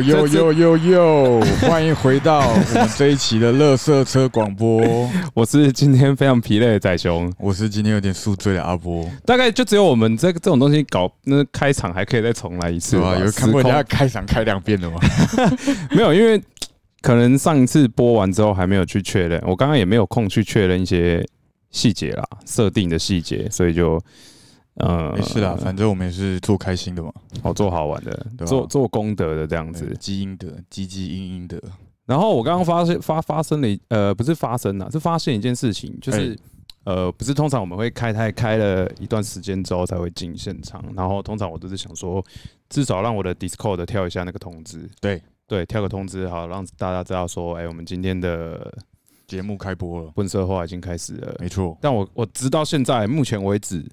呦呦呦呦呦！欢迎回到我们这一期的乐色车广播。我是今天非常疲累的仔熊，我是今天有点宿醉的阿波。大概就只有我们这个这种东西搞那开场还可以再重来一次吧？有看过人家开场开两遍的吗？没有，因为可能上一次播完之后还没有去确认，我刚刚也没有空去确认一些细节啦，设定的细节，所以就。呃，没事啦，反正我们也是做开心的嘛，哦，做好玩的，做做功德的这样子，积阴德，积积阴阴德。然后我刚刚发现发发生了，呃，不是发生了，是发现一件事情，就是呃，不是通常我们会开台开了一段时间之后才会进现场，然后通常我都是想说，至少让我的 Discord 跳一下那个通知，对对，跳个通知，好让大家知道说，哎，我们今天的节目开播了，混色化已经开始了，没错。但我我直到现在目前为止。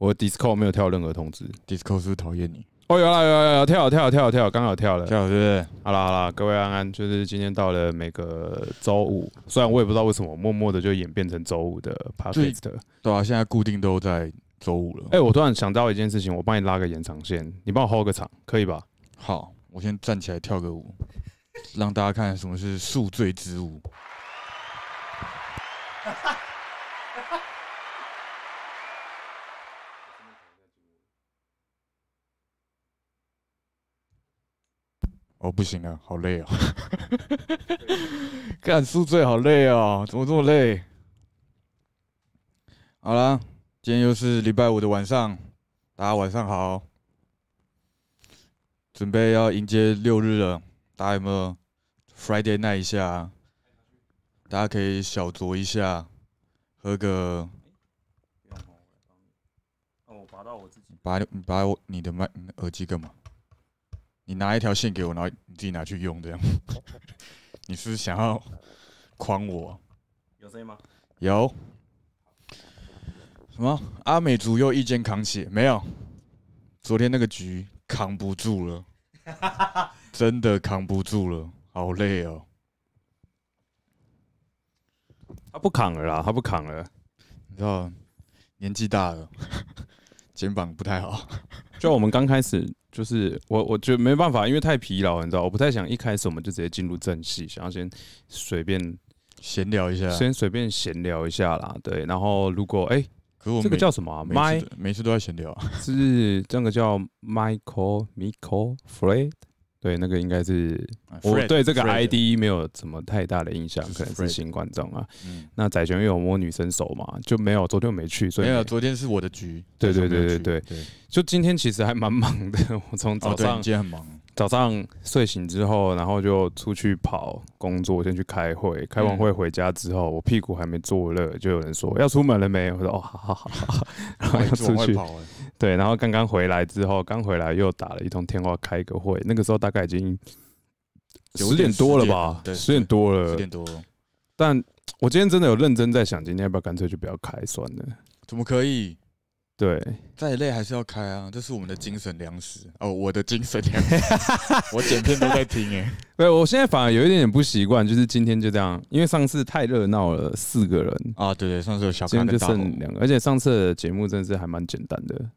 我 Discord 没有跳任何通知，Discord 是不是讨厌你？哦，有了，有有有跳跳跳跳，刚好跳了，跳，对不对？好了好了，各位安安，就是今天到了每个周五，虽然我也不知道为什么，默默的就演变成周五的 Podcast。对啊，现在固定都在周五了。哎，我突然想到一件事情，我帮你拉个延长线，你帮我 hold 个场，可以吧？好，我先站起来跳个舞，让大家看什么是宿醉之舞。哦，不行了，好累哦！干宿醉好累哦，怎么这么累？好了，今天又是礼拜五的晚上，大家晚上好，准备要迎接六日了，大家有没有 Friday night 一下？大家可以小酌一下，喝个……我拔到我自己，拔你拔我你的麦耳机干嘛？你拿一条线给我，然后你自己拿去用，这样。你是想要诓我？有声音吗？有。什么？阿美族又一肩扛起？没有。昨天那个局扛不住了，真的扛不住了，好累哦。他不扛了啦，他不扛了。你知道，年纪大了，肩膀不太好。就我们刚开始。就是我，我觉得没办法，因为太疲劳，你知道，我不太想一开始我们就直接进入正戏，想要先随便闲聊一下，先随便闲聊一下啦。对，然后如果哎，可这个叫什么？每每次都在闲聊，是这个叫 Michael Michael Fred。对，那个应该是我对这个 ID 没有什么太大的印象，可能是新观众啊。那仔雄有摸女生手嘛？就没有，昨天没去，所以没有。昨天是我的局。对对对对对，就今天其实还蛮忙的，我从早上今天很忙。早上睡醒之后，然后就出去跑工作，先去开会。开完会回家之后，我屁股还没坐热，就有人说要出门了没？我说哦，好好好好，然后要出去。对，然后刚刚回来之后，刚回来又打了一通电话开个会。那个时候大概已经十点多了吧？十点多了。十点多。但我今天真的有认真在想，今天要不要干脆就不要开算了？怎么可以？对，再累还是要开啊，这是我们的精神粮食哦，我的精神粮食，我剪片都在听哎。对，我现在反而有一点点不习惯，就是今天就这样，因为上次太热闹了，四个人啊，对对，上次有小，今天就剩两个，而且上次的节目真的是还蛮简单的，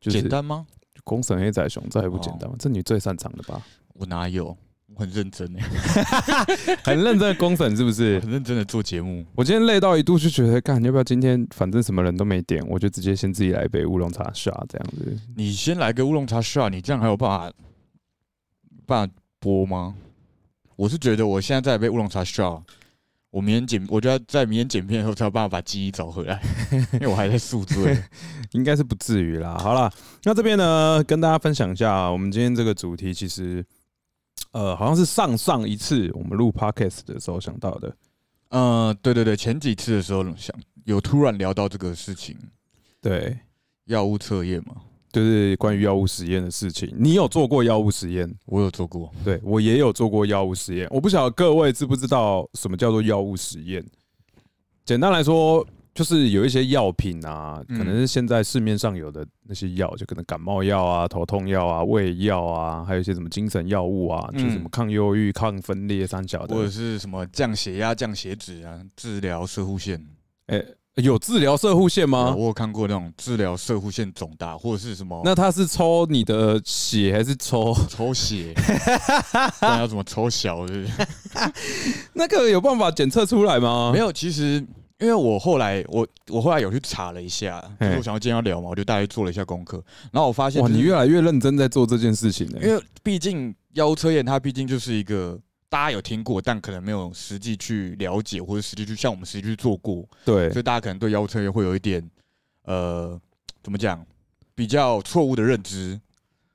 简单吗？公审黑仔熊，这还不简单吗？这你最擅长的吧？我哪有？很认真哎，很认真的公审是不是？很认真的做节目。我今天累到一度就觉得，干要不要今天反正什么人都没点，我就直接先自己来一杯乌龙茶 shot 这样子。你先来个乌龙茶 shot，你这样还有办法办法播吗？我是觉得我现在再来杯乌龙茶 shot，我明天剪，我就要在明天剪片的时候才有办法把记忆找回来，因为我还在宿醉，应该是不至于啦。好了，那这边呢，跟大家分享一下，我们今天这个主题其实。呃，好像是上上一次我们录 podcast 的时候想到的。嗯，对对对，前几次的时候想有突然聊到这个事情。对，药物测验嘛，就是关于药物实验的事情。你有做过药物实验？我有做过，对我也有做过药物实验。我不晓得各位知不知道什么叫做药物实验？简单来说。就是有一些药品啊，可能是现在市面上有的那些药，就可能感冒药啊、头痛药啊、胃药啊，还有一些什么精神药物啊，就什么抗忧郁、抗分裂三角的，或者是什么降血压、降血脂啊，治疗射护腺。哎有治疗射护腺吗？我有看过那种治疗射护腺肿大，或者是什么？那他是抽你的血还是抽抽血？那要怎么抽小？是不是？那个有办法检测出来吗？没有，其实因为我后来我我后来有去查了一下，就是我想要今天要聊嘛，我就大概做了一下功课，然后我发现哇，你越来越认真在做这件事情呢。因为毕竟腰车验它毕竟就是一个。大家有听过，但可能没有实际去了解，或者实际去像我们实际去做过。对，所以大家可能对腰车会有一点，呃，怎么讲，比较错误的认知。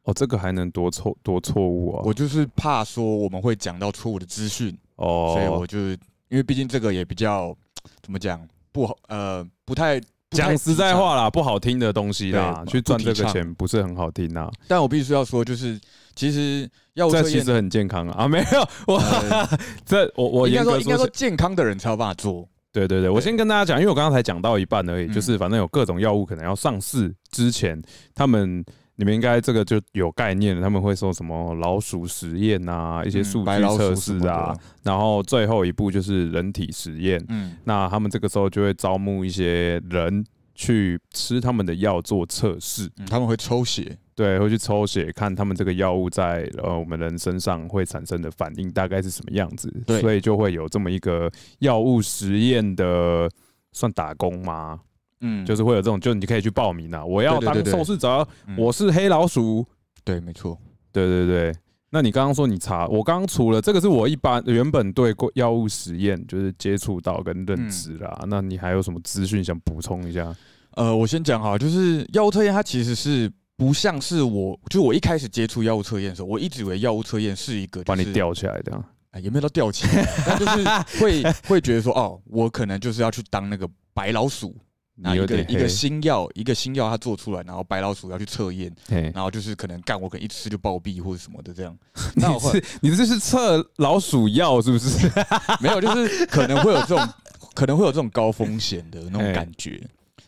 哦，这个还能多错多错误啊？我就是怕说我们会讲到错误的资讯哦，所以我就因为毕竟这个也比较怎么讲不好，呃，不太讲实在话啦，不好听的东西啦，去赚这个钱不是很好听啊。但我必须要说，就是其实药物。这其实很健康啊！啊，没有，我 这我我应该说应该说健康的人才有办法做。对对对，我先跟大家讲，因为我刚刚才讲到一半而已，就是反正有各种药物可能要上市之前，他们你们应该这个就有概念了，他们会说什么老鼠实验啊，一些数据测试啊，然后最后一步就是人体实验。嗯，那他们这个时候就会招募一些人去吃他们的药做测试，他们会抽血。对，会去抽血看他们这个药物在呃我们人身上会产生的反应大概是什么样子，所以就会有这么一个药物实验的算打工吗？嗯，就是会有这种，就你可以去报名啊，我要当受试者，我是黑老鼠。对，没错，对对对。那你刚刚说你查，我刚刚除了这个是我一般原本对过药物实验就是接触到跟认知啦，那你还有什么资讯想补充一下？呃，我先讲哈，就是药物测验它其实是。不像是我，就我一开始接触药物测验的时候，我一直以为药物测验是一个把你吊起来的，哎，也没有到吊起来，但就是会 会觉得说，哦，我可能就是要去当那个白老鼠，拿一个一个新药，一个新药它做出来，然后白老鼠要去测验，然后就是可能干我可能一吃就暴毙或者什么的这样。那你是你这是测老鼠药是不是？没有，就是可能会有这种可能会有这种高风险的那种感觉。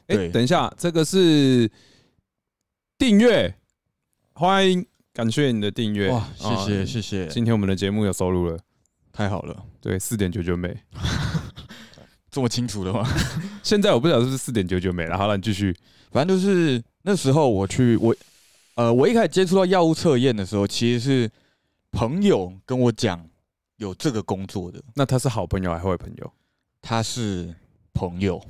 哎，等一下，这个是。订阅，欢迎，感谢你的订阅，哇，谢谢谢谢，今天我们的节目有收入了，太好了，对，四点九九美，这么清楚的吗？现在我不晓得是四点九九美了，好了，你继续，反正就是那时候我去我，呃，我一开始接触到药物测验的时候，其实是朋友跟我讲有这个工作的，那他是好朋友还是坏朋友？他是。朋友，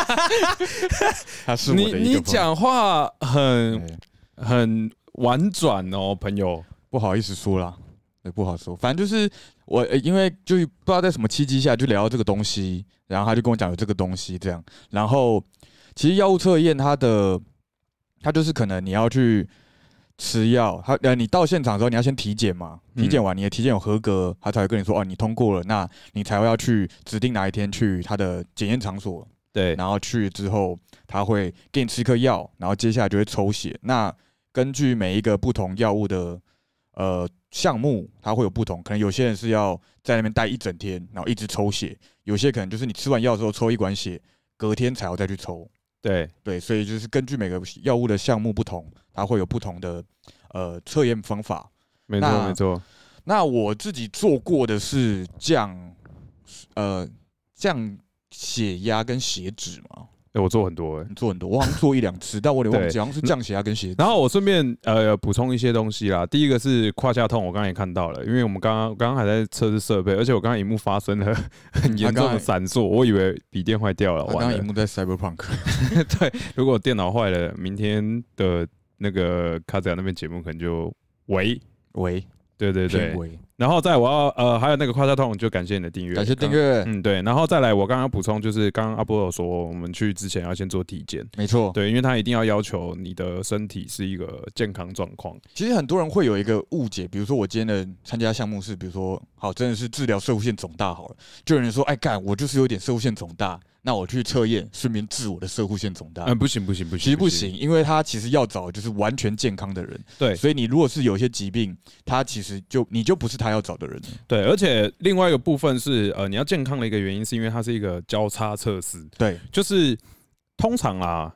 他是你你讲话很很婉转哦，朋友，不好意思说啦，也不好说，反正就是我因为就不知道在什么契机下就聊到这个东西，然后他就跟我讲有这个东西这样，然后其实药物测验它的它就是可能你要去。吃药，他呃，你到现场之后，你要先体检嘛？体检完，你的体检有合格，他才会跟你说，哦，你通过了，那你才会要去指定哪一天去他的检验场所。对，然后去之后，他会给你吃一颗药，然后接下来就会抽血。那根据每一个不同药物的呃项目，它会有不同，可能有些人是要在那边待一整天，然后一直抽血；有些可能就是你吃完药之后抽一管血，隔天才要再去抽。对对，所以就是根据每个药物的项目不同，它会有不同的呃测验方法。没错没错。那我自己做过的是降呃降血压跟血脂嘛。哎，我做很多，哎，做很多，我好像做一两次，但我得忘记，好像是降血压跟血。然后我顺便呃补充一些东西啦。第一个是胯下痛，我刚刚也看到了，因为我们刚刚刚刚还在测试设备，而且我刚刚荧幕发生了很严重的闪烁，我以为笔电坏掉了。我刚刚荧幕在 Cyberpunk。对，如果电脑坏了，明天的那个卡子亚那边节目可能就喂喂。对对对，然后再我要呃还有那个夸下痛，就感谢你的订阅，感谢订阅，嗯对，然后再来我刚刚补充就是刚刚阿波有说我们去之前要先做体检，没错，对，因为他一定要要求你的身体是一个健康状况。其实很多人会有一个误解，比如说我今天的参加项目是，比如说好真的是治疗射物线肿大好了，就有人说哎干我就是有点射物线肿大。那我去测验，顺便治我的射护腺肿大。嗯，不行不行不行，其实不行，因为他其实要找就是完全健康的人。对，所以你如果是有一些疾病，他其实就你就不是他要找的人。对，而且另外一个部分是，呃，你要健康的一个原因，是因为它是一个交叉测试。对，就是通常啊，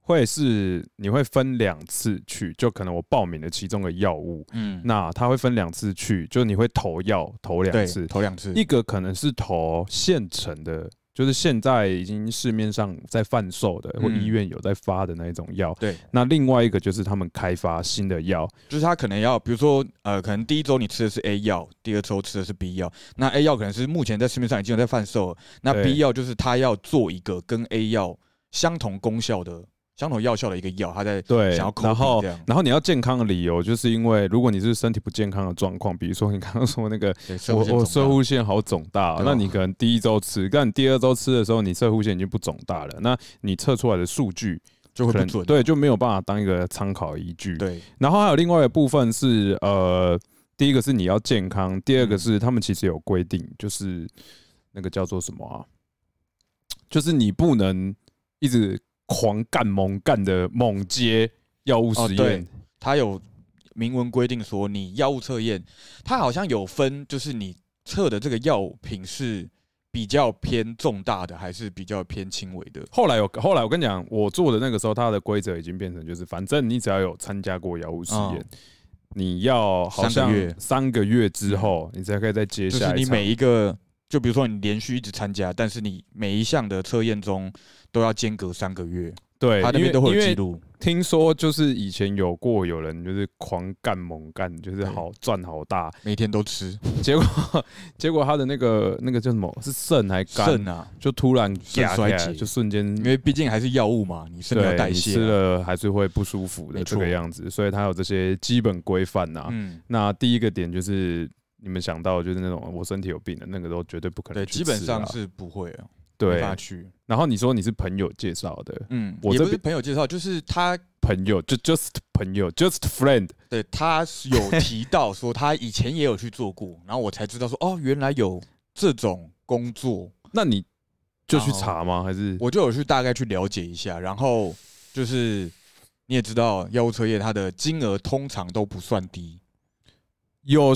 会是你会分两次去，就可能我报名的其中的药物，嗯，那他会分两次去，就你会投药投两次，投两次，一个可能是投现成的。就是现在已经市面上在贩售的，或嗯医院有在发的那一种药。对，那另外一个就是他们开发新的药，就是他可能要，比如说，呃，可能第一周你吃的是 A 药，第二周吃的是 B 药。那 A 药可能是目前在市面上已经有在贩售了，那 B 药就是他要做一个跟 A 药相同功效的、相同药效的一个药，他在对想要，然后。然后你要健康的理由，就是因为如果你是身体不健康的状况，比如说你刚刚说那个，我我射射护腺好肿大那你可能第一周吃，但你第二周吃的时候，你射护腺已经不肿大了，那你测出来的数据就会不准。对就没有办法当一个参考依据。对，然后还有另外一个部分是呃，第一个是你要健康，第二个是他们其实有规定，就是那个叫做什么啊？就是你不能一直狂干猛干的猛接药物实验。他有明文规定说，你药物测验，它好像有分，就是你测的这个药品是比较偏重大的，还是比较偏轻微的？后来有后来我跟你讲，我做的那个时候，它的规则已经变成就是，反正你只要有参加过药物实验，你要好像三个月之后，你才可以再接下一场是你每一个，就比如说你连续一直参加，但是你每一项的测验中都要间隔三个月，对，他那边都会有记录。听说就是以前有过有人就是狂干猛干，就是好赚好大，每天都吃结果结果他的那个那个叫什么是肾还肝，肾啊，就突然肾衰竭就瞬间因为毕竟还是药物嘛，你身体要代谢、吃啊。了还是会不舒服的这个样子，所以他有这些基本规范呐。嗯，那第一个点就是你们想到就是那种我身体有病的那个都绝对不可能对，去基本上是不会啊，没对去。然后你说你是朋友介绍的，嗯，我这边朋友介绍，就是他朋友就 just 朋友 just friend，对他有提到说他以前也有去做过，然后我才知道说哦，原来有这种工作，那你就去查吗？还是我就有去大概去了解一下，然后就是你也知道，药物测验它的金额通常都不算低，有？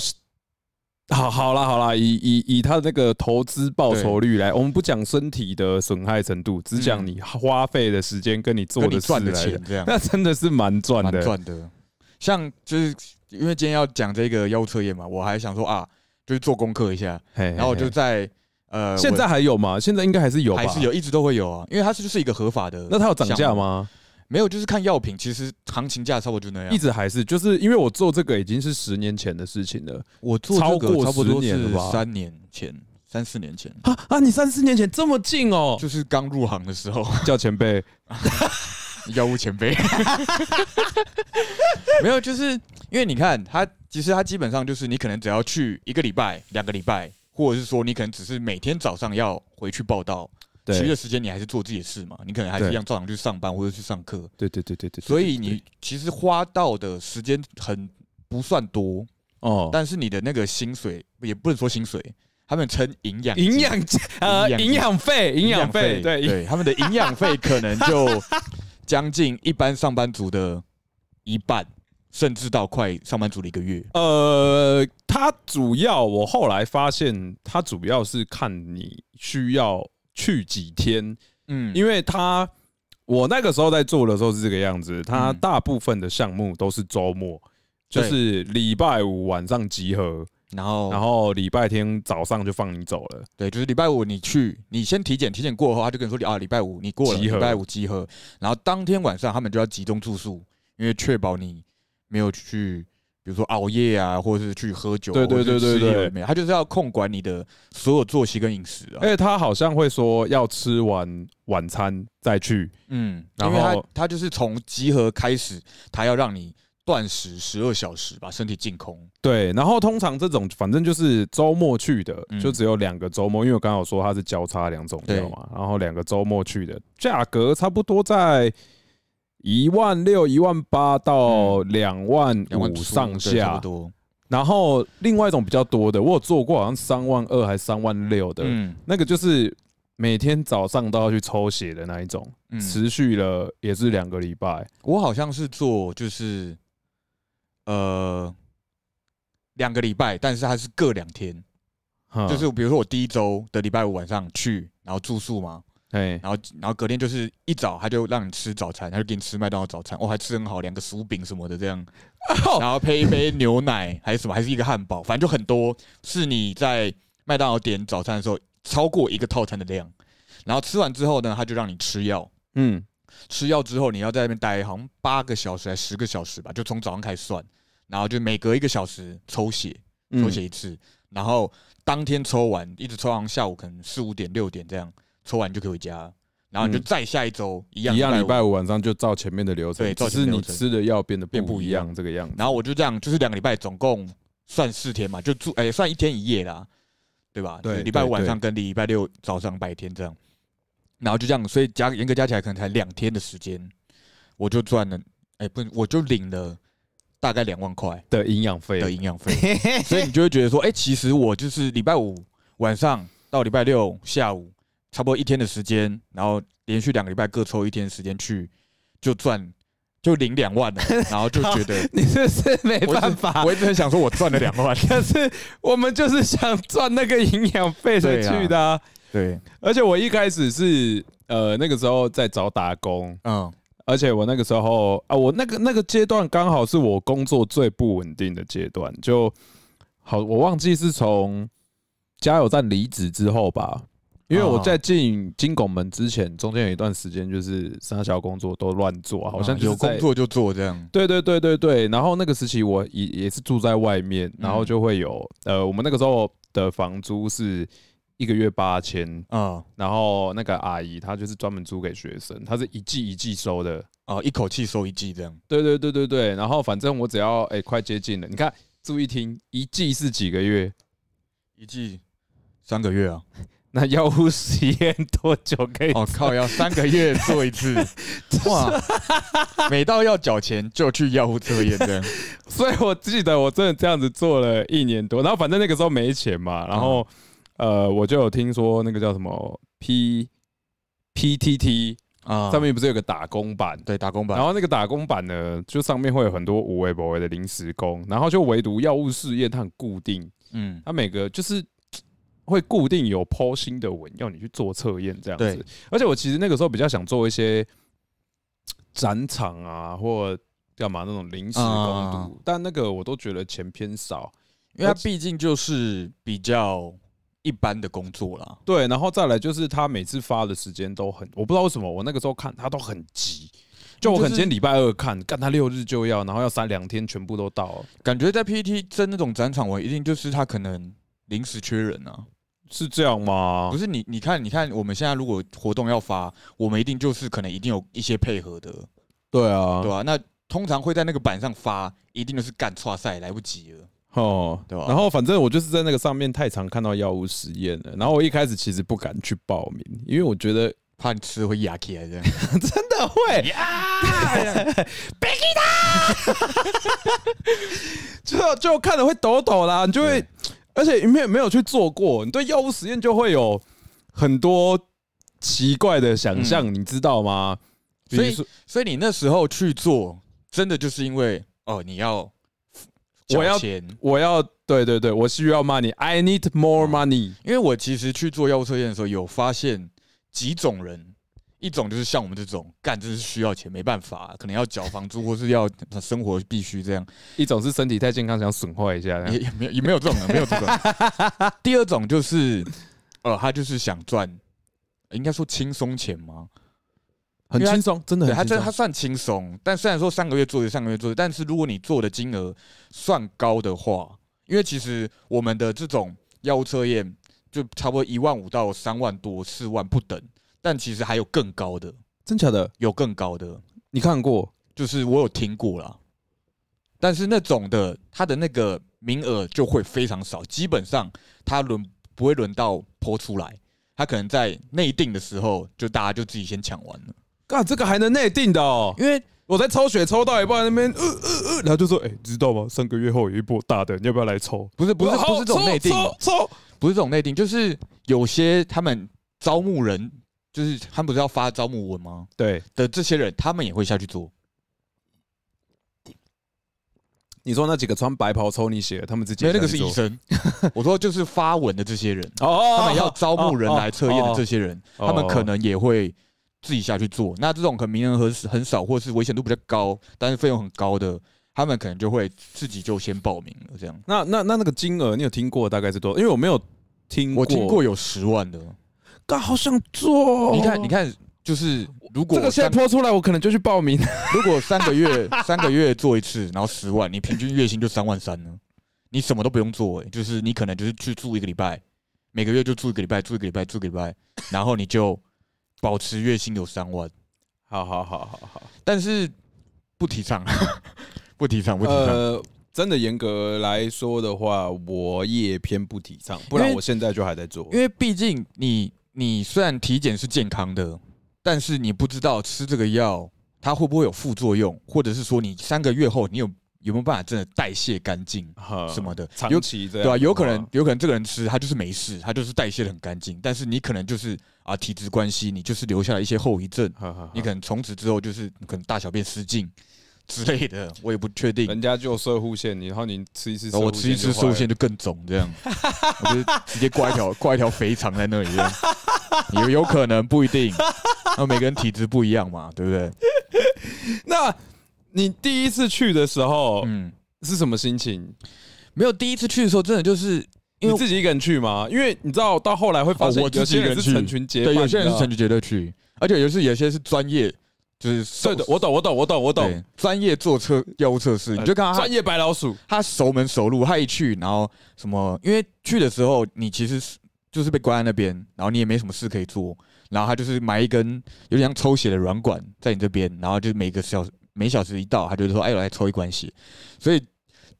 好，好啦，好啦，以以以他的那个投资报酬率来，我们不讲身体的损害程度，只讲嗯你花费的时间跟你做的赚的钱这样，那真的是蛮赚蛮的。赚的。像就是因为今天要讲这个药物测验嘛，我还想说啊，就是做功课一下，嘿然后我就在呃，现在还有吗？现在应该还是有吧？还是有，一直都会有啊，因为它是就是一个合法的。那它有涨价？吗？没有，就是看药品，其实行情价差不多就那样。一直还是就是因为我做这个已经是十年前的事情了我做这个超过10差不多是三年前、三四年前，啊啊！你三四年前这么近哦，就是刚入行的时候，叫前辈 药物前辈。没有，就是因为你看，他其实他基本上就是你可能只要去一个礼拜、两个礼拜，或者是说你可能只是每天早上要回去报道，其余的时间你还是做自己的事嘛，你可能还是一样照常去上班或者去上课，对对对对对，所以你其实花到的时间很不算多，哦，但是你的那个薪水也不能说薪水，他们称营养营养呃营养费营养费对。对，他们的营养费可能就将近一般上班族的一半，甚至到快上班族的一个月。呃，它主要我后来发现，它主要是看你需要去几天，嗯，因为他我那个时候在做的时候是这个样子，它嗯大部分的项目都是周末，就是礼拜五晚上集合，然后？然后礼拜天早上就放你走了。对，就是礼拜五你去，你先体检，体检过后，他就跟你说啊，礼拜五你过了，礼拜五集合，然后当天晚上他们就要集中住宿，因为确保你没有去。比如说熬夜啊，或者是去喝酒，对对对对对他就是要控管你的所有作息跟饮食啊。而且他好像会说要吃完晚餐再去，嗯，然因为他后他就是从集合开始，他要让你断食十二小时，把身体净空。对，然后通常这种反正就是周末去的，嗯就只有两个周末，因为我刚刚有说它是交叉两种药嘛，然后两个周末去的，价格差不多在一万六、一万八到两万五上下。不，多。然后另外一种比较多的，我有做过，好像三万二还三万六的，嗯。那个就是每天早上都要去抽血的那一种，嗯，持续了也是两个礼拜。我好像是做就是呃两个礼拜，但是它是各两天，哼就是比如说我第一周的礼拜五晚上去，然后住宿嘛，哎，然后然后隔天就是一早他就让你吃早餐，他就给你吃麦当劳早餐，我、哦、还吃很好，两个薯饼什么的这样，哦然后配一杯牛奶还是什么，还是一个汉堡，反正就很多，是你在麦当劳点早餐的时候超过一个套餐的量。然后吃完之后呢，他就让你吃药。嗯，吃药之后，你要在那边待好像八个小时还十个小时吧，就从早上开始算，然后就每隔一个小时抽血，抽血一次，然后当天抽完，一直抽到下午可能四五点六点这样，抽完就可以回家。然后你就再下一周一样，一样礼拜五晚上就照前面的流程，对，只是你吃的药变得变不一样这个样子。然后我就这样，就是两个礼拜总共算四天嘛，就住哎算一天一夜啦，对吧？对，礼拜五晚上跟礼拜六早上白天这样，然后就这样，所以加严格加起来可能才两天的时间，我就赚了，哎不，我就领了大概两万块的营养费的营养费，所以你就会觉得说，哎，其实我就是礼拜五晚上到礼拜六下午。差不多一天的时间，然后连续两个礼拜各抽一天时间去，就赚就领两万了，然后就觉得 你这是没办法。我一直很想说，我赚了两万，可是我们就是想赚那个营养费才去的。对，而且我一开始是呃那个时候在找打工，嗯，而且我那个时候啊，我那个那个阶段刚好是我工作最不稳定的阶段，就好，我忘记是从加油站离职之后吧。因为我在进金拱门之前，中间有一段时间就是三小工作都乱做，好像有工作就做这样。对对对对对。然后那个时期我也也是住在外面，然后就会有呃，我们那个时候的房租是一个月八千啊。然后那个阿姨她就是专门租给学生，她是一季一季收的啊，一口气收一季这样。对对对对对。然后反正我只要哎快接近了，你看注意听，一季是几个月？一季三个月啊。那药物实验多久可以？哦靠，要三个月做一次，哇！每到要缴钱就去药物测验的，所以我记得我真的这样子做了一年多，然后反正那个时候没钱嘛，然后呃，我就有听说那个叫什么 P P T T 啊，上面不是有个打工版？对，打工版。然后那个打工版呢，就上面会有很多无为不为的临时工，然后就唯独药物试验它很固定，嗯，它每个就是。会固定有剖新的文要你去做测验这样子，而且我其实那个时候比较想做一些展场啊，或干嘛那种临时工读，但那个我都觉得钱偏少，因为它毕竟就是比较一般的工作啦。对，然后再来就是他每次发的时间都很，我不知道为什么我那个时候看他都很急，就我可能今天礼拜二看，干他六日就要，然后要三两天全部都到，感觉在 PPT 争那种展场，我一定就是他可能临时缺人啊。是这样吗？不是你，你看，你看，我们现在如果活动要发，我们一定就是可能一定有一些配合的，对啊，对吧？那通常会在那个板上发，一定就是干错赛，来不及了，哦，对吧？然后反正我就是在那个上面太常看到药物实验了，然后我一开始其实不敢去报名，因为我觉得怕你吃会压起来，这样 真的会 呀，Becky 就就看着会抖抖啦，你就会。而且没有没有去做过，你对药物实验就会有很多奇怪的想象，你知道吗？所以所以你那时候去做，真的就是因为哦，你要我要钱，我要对对对，我需要 money，I need more money。因为我其实去做药物测验的时候，有发现几种人。一种就是像我们这种干，就是需要钱，没办法，可能要缴房租或是要生活必须这样。一种是身体太健康，想损坏一下，也也没有也没有这种的，没有这种。第二种就是，呃，他就是想赚，应该说轻松钱吗？很轻松，真的，他真他算轻松。但虽然说上个月做的，上个月做的，但是如果你做的金额算高的话，因为其实我们的这种药物测验就差不多一万五到三万多、四万不等。但其实还有更高的，真假的？有更高的，你看过？就是我有听过啦，但是那种的，他的那个名额就会非常少，基本上他轮不会轮到泼出来，他可能在内定的时候，就大家就自己先抢完了。干这个还能内定的哦？因为我在抽血抽到一半那边，呃呃呃，然后就说，哎，知道吗？三个月后有一波大的，你要不要来抽？不是不是不是这种内定，抽不是这种内定，就是有些他们招募人。就是他们不是要发招募文吗？对的，这些人他们也会下去做。你说那几个穿白袍抽你血，他们自己没那个是医生。我说就是发文的这些人，他们要招募人来测验的这些人，他们可能也会自己下去做。那这种可能名额很很少，或是危险度比较高，但是费用很高的，他们可能就会自己就先报名了。这样，那那那那个金额，你有听过大概是多？因为我没有听，我听过有十万的。刚好想做。你看，你看，就是如果这个现在播出来，我可能就去报名。如果三个月 三个月做一次，然后十万，你平均月薪就三万三呢。你什么都不用做，哎，就是你可能就是去住一个礼拜，每个月就住一个礼拜，住一个礼拜，住一个礼拜，然后你就保持月薪有三万。好好好好好，但是不提倡，不提倡，不提倡。真的严格来说的话，我也偏不提倡，不然我现在就还在做。因为毕竟你你虽然体检是健康的，但是你不知道吃这个药它会不会有副作用，或者是说你三个月后你有有没有办法真的代谢干净什么的，长期对吧？有可能有可能这个人吃他就是没事，他就是代谢的很干净，但是你可能就是啊体质关系，你就是留下了一些后遗症，你可能从此之后就是可能大小便失禁。之类的，我也不确定。人家就射护线，然后你吃一次，我吃一次射护线就更肿，这样，我就直接挂一条 挂一条肥肠在那里，有有可能不一定，那每个人体质不一样嘛，对不对？那你第一次去的时候，嗯，是什么心情？没有第一次去的时候，真的就是因为自己一个人去吗？因为你知道到后来会发现，有些人是成群结，对，有些人是成群结队去，而且有些有些是专业。就是对的，我懂，我懂，我懂，我懂。专业做测药物测试，你就看他专业白老鼠，他熟门熟路，他一去，然后什么？因为去的时候，你其实是就是被关在那边，然后你也没什么事可以做，然后他就是埋一根有点像抽血的软管在你这边，然后就每个小时每小时一到，他就说：“哎，我来抽一管血。”所以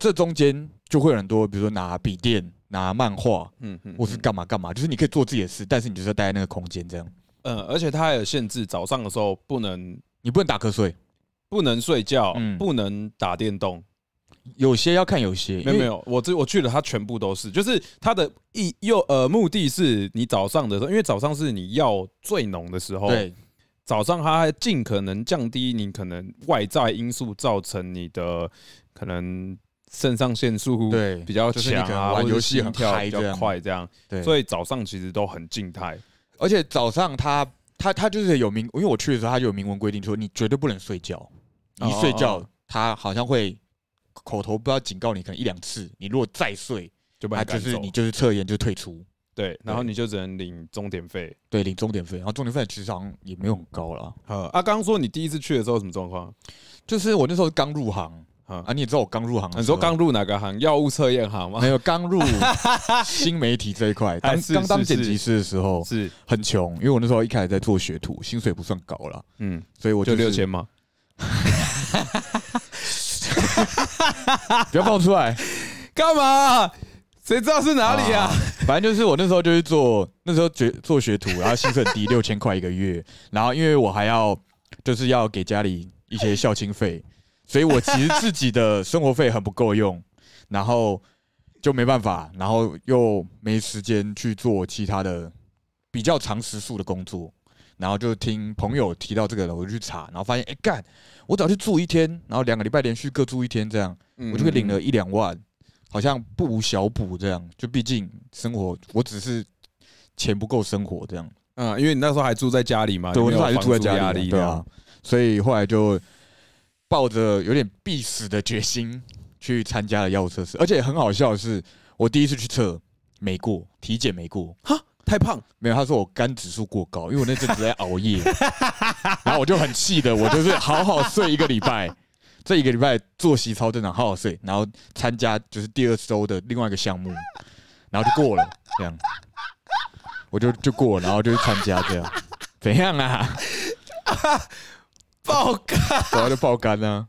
这中间就会有很多，比如说拿笔电、拿漫画，嗯嗯，或是干嘛干嘛，就是你可以做自己的事，但是你就是要待在那个空间这样。嗯，而且他还有限制，早上的时候不能。你不能打瞌睡，不能睡觉，不能打电动。有些要看，有些没有没有。我这我去了，它全部都是，就是它的意又呃目的是你早上的时候，因为早上是你药最浓的时候，对，早上它尽可能降低你可能外在因素造成你的可能肾上腺素对比较强啊，玩游戏很跳比较快这样，对，所以早上其实都很静态，而且早上它。他他就是有明，因为我去的时候他就有明文规定说，你绝对不能睡觉，一睡觉他好像会口头不知道警告你，可能一两次，你如果再睡，就把就是你就是测验就退出，对，然后你就只能领终点费，对，领终点费，然后终点费其实好像也没有很高了。啊，刚刚说你第一次去的时候什么状况？就是我那时候刚入行。啊，你也知道我刚入行，你说刚入哪个行？药物测验行吗？没有，刚入 新媒体这一块，刚刚当剪辑师的时候是很穷，因为我那时候一开始在做学徒，薪水不算高了，嗯，所以我就六千吗？不要放出来，干嘛？谁知道是哪里啊？反正就是我那时候就是做那时候学做学徒，然后薪水低，六千块一个月，然后因为我还要就是要给家里一些孝亲费。所以我其实自己的生活费很不够用，然后就没办法，然后又没时间去做其他的比较长时数的工作，然后就听朋友提到这个了，我就去查，然后发现，哎干，我只要去住一天，然后两个礼拜连续各住一天，这样我就会领了一两万，好像不无小补，这样就毕竟生活，我只是钱不够生活这样。嗯，因为你那时候还住在家里嘛，对，我那时候还是住在家里，对啊，所以后来就。抱着有点必死的决心去参加了药物测试，而且很好笑的是，我第一次去测没过体检，没过哈，太胖？没有？他说我肝指数过高，因为我那阵子在熬夜，然后我就很气的，我就是好好睡一个礼拜，这一个礼拜作息超正常，好好睡，然后参加就是第二周的另外一个项目，然后就过了，这样。我就就过，然后就去参加这样，怎样啊？爆肝，然后就爆肝呢，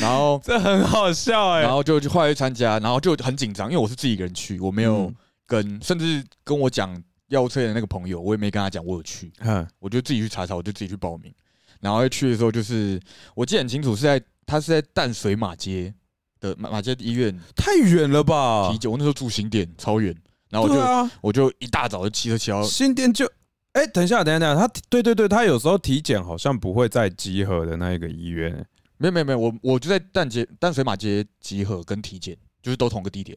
然后这很好笑哎，然后就后来去参加，然后就很紧张，因为我是自己一个人去，我没有跟，甚至跟我讲要车的那个朋友，我也没跟他讲我有去，嗯，我就自己去查查，我就自己去报名，然后去的时候就是我记得很清楚，是在他是在淡水马街的马马街医院，太远了吧？啤酒，我那时候住新店，超远，然后我就我就一大早就骑车骑到新店就。哎，等一下，等一下，等一下，他对对对，他有时候体检好像不会在集合的那一个医院，没有没有没有，我我就在淡街淡水马街集合跟体检，就是都同个地点。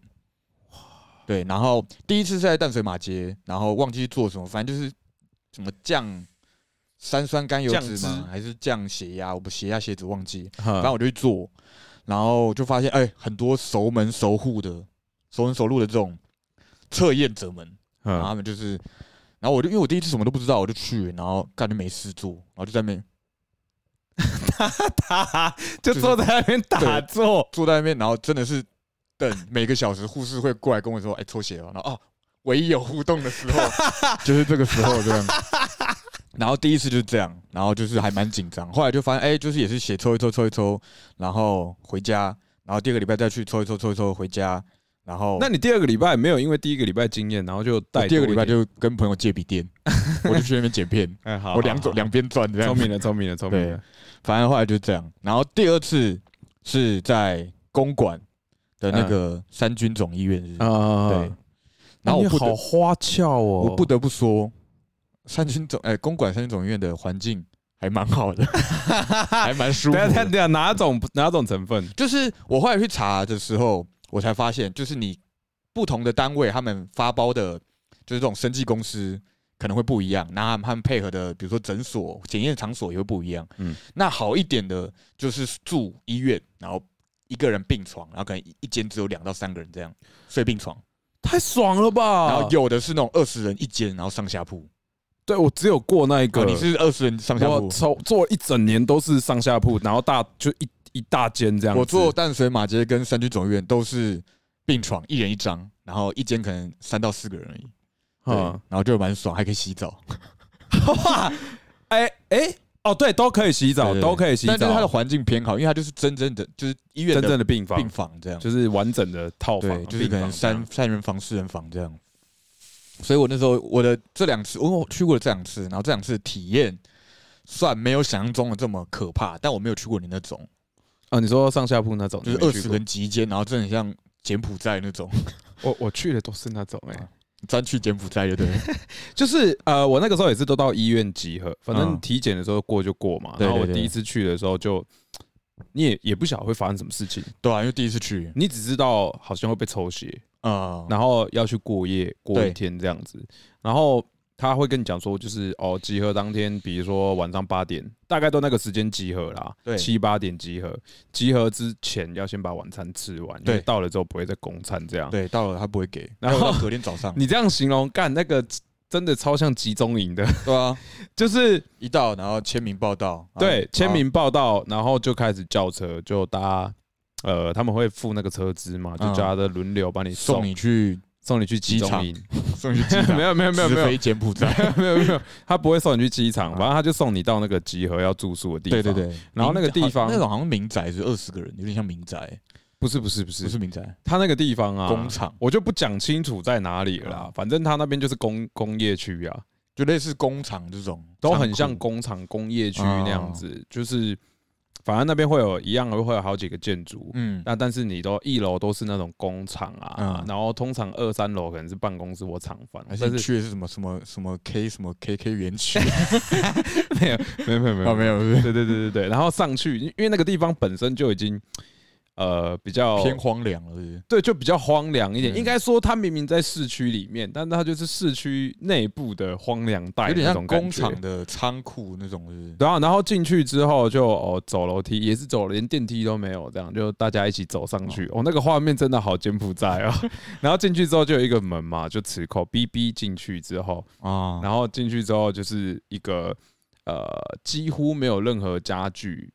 对，然后第一次是在淡水马街，然后忘记做什么，反正就是什么降三酸甘油脂吗？还是降血压？我不血压血脂忘记，反正我就去做，然后就发现哎，很多熟门熟户的熟门熟路的这种测验者们，然后他们就是。然后我就因为我第一次什么都不知道，我就去，然后感觉没事做，然后就在那边 打就坐在那边打坐，坐在那边，然后真的是等每个小时护士会过来跟我说：“哎，抽血了。”然后哦，唯一有互动的时候 就是这个时候这样。然后第一次就是这样，然后就是还蛮紧张。后来就发现，哎，就是也是血抽一抽抽一抽，然后回家，然后第二个礼拜再去抽一抽抽一抽回家。然后，那你第二个礼拜没有因为第一个礼拜经验，然后就带第二个礼拜就跟朋友借笔电，我就去那边剪片。哎，好，我两种两边转这样。聪明的，聪明的，聪明的。反正后来就这样。然后第二次是在公馆的那个三军总医院，啊，对。然后我好花俏哦，我不得不说，三军总哎公馆三军总医院的环境还蛮好的，还蛮舒服。对对哪种哪种成分？就是我后来去查的时候。我才发现，就是你不同的单位，他们发包的，就是这种生技公司可能会不一样。那他们配合的，比如说诊所、检验场所也会不一样。嗯，那好一点的，就是住医院，然后一个人病床，然后可能一间只有两到三个人这样睡病床，太爽了吧？然后有的是那种二十人一间，然后上下铺。对我只有过那一个，你是二十人上下铺，做做一整年都是上下铺，然后大就一。一大间这样，我做淡水马街跟三军总医院都是病床，一人一张，然后一间可能三到四个人而已，嗯，然后就蛮爽，还可以洗澡。哎哎，哦对，都可以洗澡，都可以洗澡，但是它的环境偏好，因为它就是真正的就是医院真正的病房，病房这样，就是完整的套房，就是可能三三人房、四人房这样。所以我那时候我的这两次，我去过了这两次，然后这两次体验算没有想象中的这么可怕，但我没有去过你那种。啊，你说上下铺那种，就是二十人集间，然后真的很像柬埔寨那种。我我去的都是那种，哎，专去柬埔寨就对。就是呃，我那个时候也是都到医院集合，反正体检的时候过就过嘛。然后我第一次去的时候，就你也也不晓得会发生什么事情，对啊，因为第一次去，你只知道好像会被抽血啊，然后要去过夜过一天这样子，然后。他会跟你讲说，就是哦，集合当天，比如说晚上八点，大概都那个时间集合啦。对，七八点集合，集合之前要先把晚餐吃完，因为到了之后不会再供餐这样。对，到了他不会给，然后隔天早上。你这样形容，干那个真的超像集中营的，对啊，就是一到然后签名报到，对，签名报到，然后就开始叫车，就搭，呃，他们会付那个车资嘛，就叫他的轮流把你送你去。送你去机场，送你去机场，没有没有没有没有。飞柬埔寨，没有没有，他不会送你去机场，反正他就送你到那个集合要住宿的地方。对对对，然后那个地方那种好像民宅是二十个人，有点像民宅，不是不是不是。不是民宅，他那个地方啊，工厂，我就不讲清楚在哪里了，反正他那边就是工工业区啊，就类似工厂这种，都很像工厂工业区那样子，就是。反而那边会有一样，会有好几个建筑，嗯，那但是你都一楼都是那种工厂啊，然后通常二三楼可能是办公室或厂房，但是去的是什么什么什么 K 什么 KK 园区，没有没有没有没有没有，对对对对对，然后上去，因为那个地方本身就已经。呃，比较偏荒凉了，对，就比较荒凉一点。应该说，它明明在市区里面，但它就是市区内部的荒凉带，有点像工厂的仓库那种。然后，然后进去之后就哦，走楼梯也是走，连电梯都没有，这样就大家一起走上去。哦，那个画面真的好柬埔寨啊！然后进去之后就有一个门嘛，就磁扣哔哔进去之后啊，然后进去之后就是一个呃，几乎没有任何家具，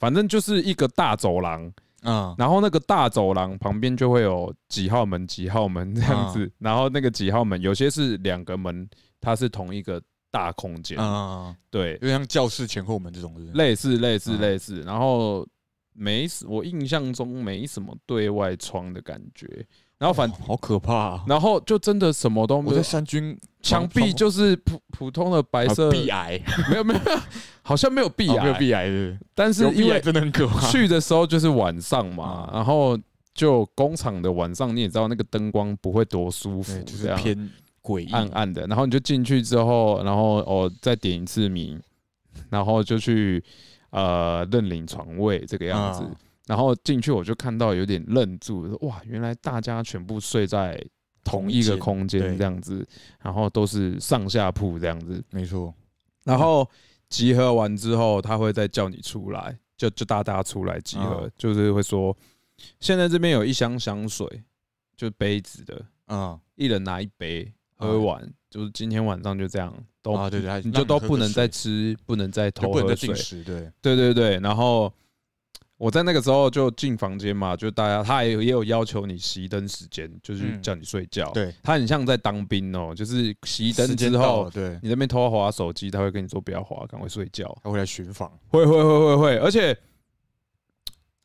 反正就是一个大走廊。嗯，然后那个大走廊旁边就会有几号门、几号门这样子，然后那个几号门有些是两个门，它是同一个大空间，嗯，对，就像教室前后门这种，类似类似类似，然后没我印象中没什么对外窗的感觉。然后反好可怕，然后就真的什么都没有。我在三军墙壁就是普普通的白色。壁癌，没有没有，好像没有壁癌，没有壁癌的。但是因为真的很可怕，去的时候就是晚上嘛，然后就工厂的晚上你也知道那个灯光不会多舒服，就是偏诡异。暗暗的。然后你就进去之后，然后哦再点一次名，然后就去呃认领床位这个样子。然后进去我就看到有点愣住，哇，原来大家全部睡在同一个空间这样子，然后都是上下铺这样子，没错。然后集合完之后，他会再叫你出来，就就大家出来集合，就是会说，现在这边有一箱香水，就杯子的，嗯，一人拿一杯。喝完，就是今天晚上就这样，都啊对对，你就都不能再吃，不能再偷喝水，对对对对，然后。我在那个时候就进房间嘛，就大家他也也有要求你熄灯时间，就是叫你睡觉。对，他很像在当兵哦，就是熄灯之后，对你那边偷滑手机，他会跟你说不要滑，赶快睡觉。他会来巡访，会会会会会，而且，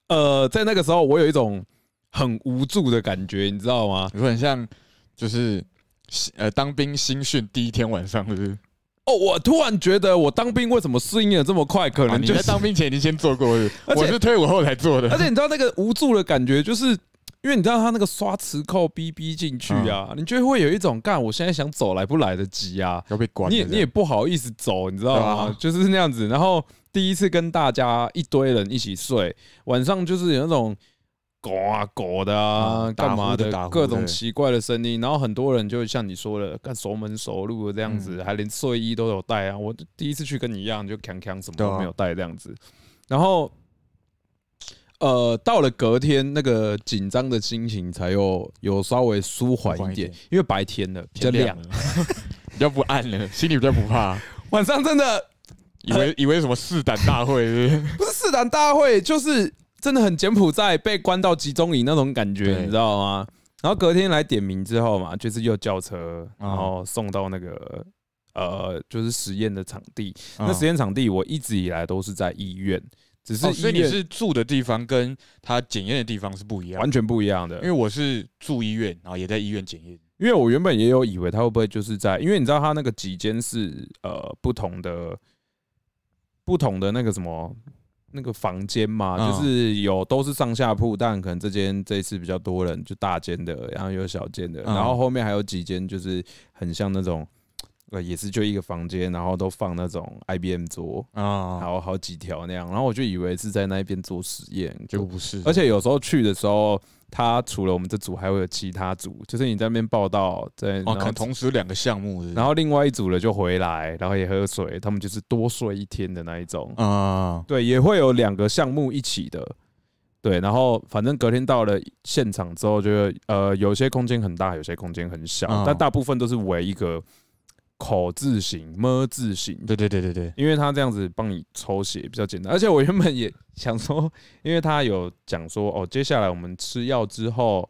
呃，在那个时候我有一种很无助的感觉，你知道吗？有很像就是呃当兵新训第一天晚上，是不是？哦，我突然觉得我当兵为什么适应的这么快？可能你在当兵前已经先做过，我是退伍后才做的。而且你知道那个无助的感觉，就是因为你知道他那个刷磁扣逼逼进去啊，你就会有一种干，我现在想走来不来得及啊，要被关。你也你也不好意思走，你知道吗？就是那样子。然后第一次跟大家一堆人一起睡，晚上就是有那种。狗啊狗的啊，干嘛的？各种奇怪的声音，然后很多人就像你说的，干熟门熟路的这样子，还连睡衣都有带啊。我第一次去跟你一样，就扛扛什么都没有带这样子。然后，呃，到了隔天，那个紧张的心情才有有稍微舒缓一点，因为白天了比较亮，比较不暗了，心里比较不怕。晚上真的以为以为什么试胆大会？不是试胆大会，就是。真的很柬埔寨被关到集中营那种感觉，你知道吗？然后隔天来点名之后嘛，就是又叫车，然后送到那个呃，就是实验的场地。那实验场地我一直以来都是在医院，只是所以你是住的地方跟他检验的地方是不一样，完全不一样的。因为我是住医院，然后也在医院检验。因为我原本也有以为他会不会就是在，因为你知道他那个几间是呃不同的不同的那个什么。那个房间嘛，就是有都是上下铺，但可能这间这一次比较多人，就大间的，然后有小间的，然后后面还有几间就是很像那种，呃，也是就一个房间，然后都放那种 IBM 桌啊，然后好几条那样，然后我就以为是在那边做实验，就不是，而且有时候去的时候。他除了我们这组，还会有其他组，就是你在那边报道，在哦，可能同时两个项目，然后另外一组的就回来，然后也喝水，他们就是多睡一天的那一种啊，对，也会有两个项目一起的，对，然后反正隔天到了现场之后，就呃，有些空间很大，有些空间很小，但大部分都是围一个。口字形、么字形，对对对对对，因为他这样子帮你抽血比较简单，而且我原本也想说，因为他有讲说，哦，接下来我们吃药之后，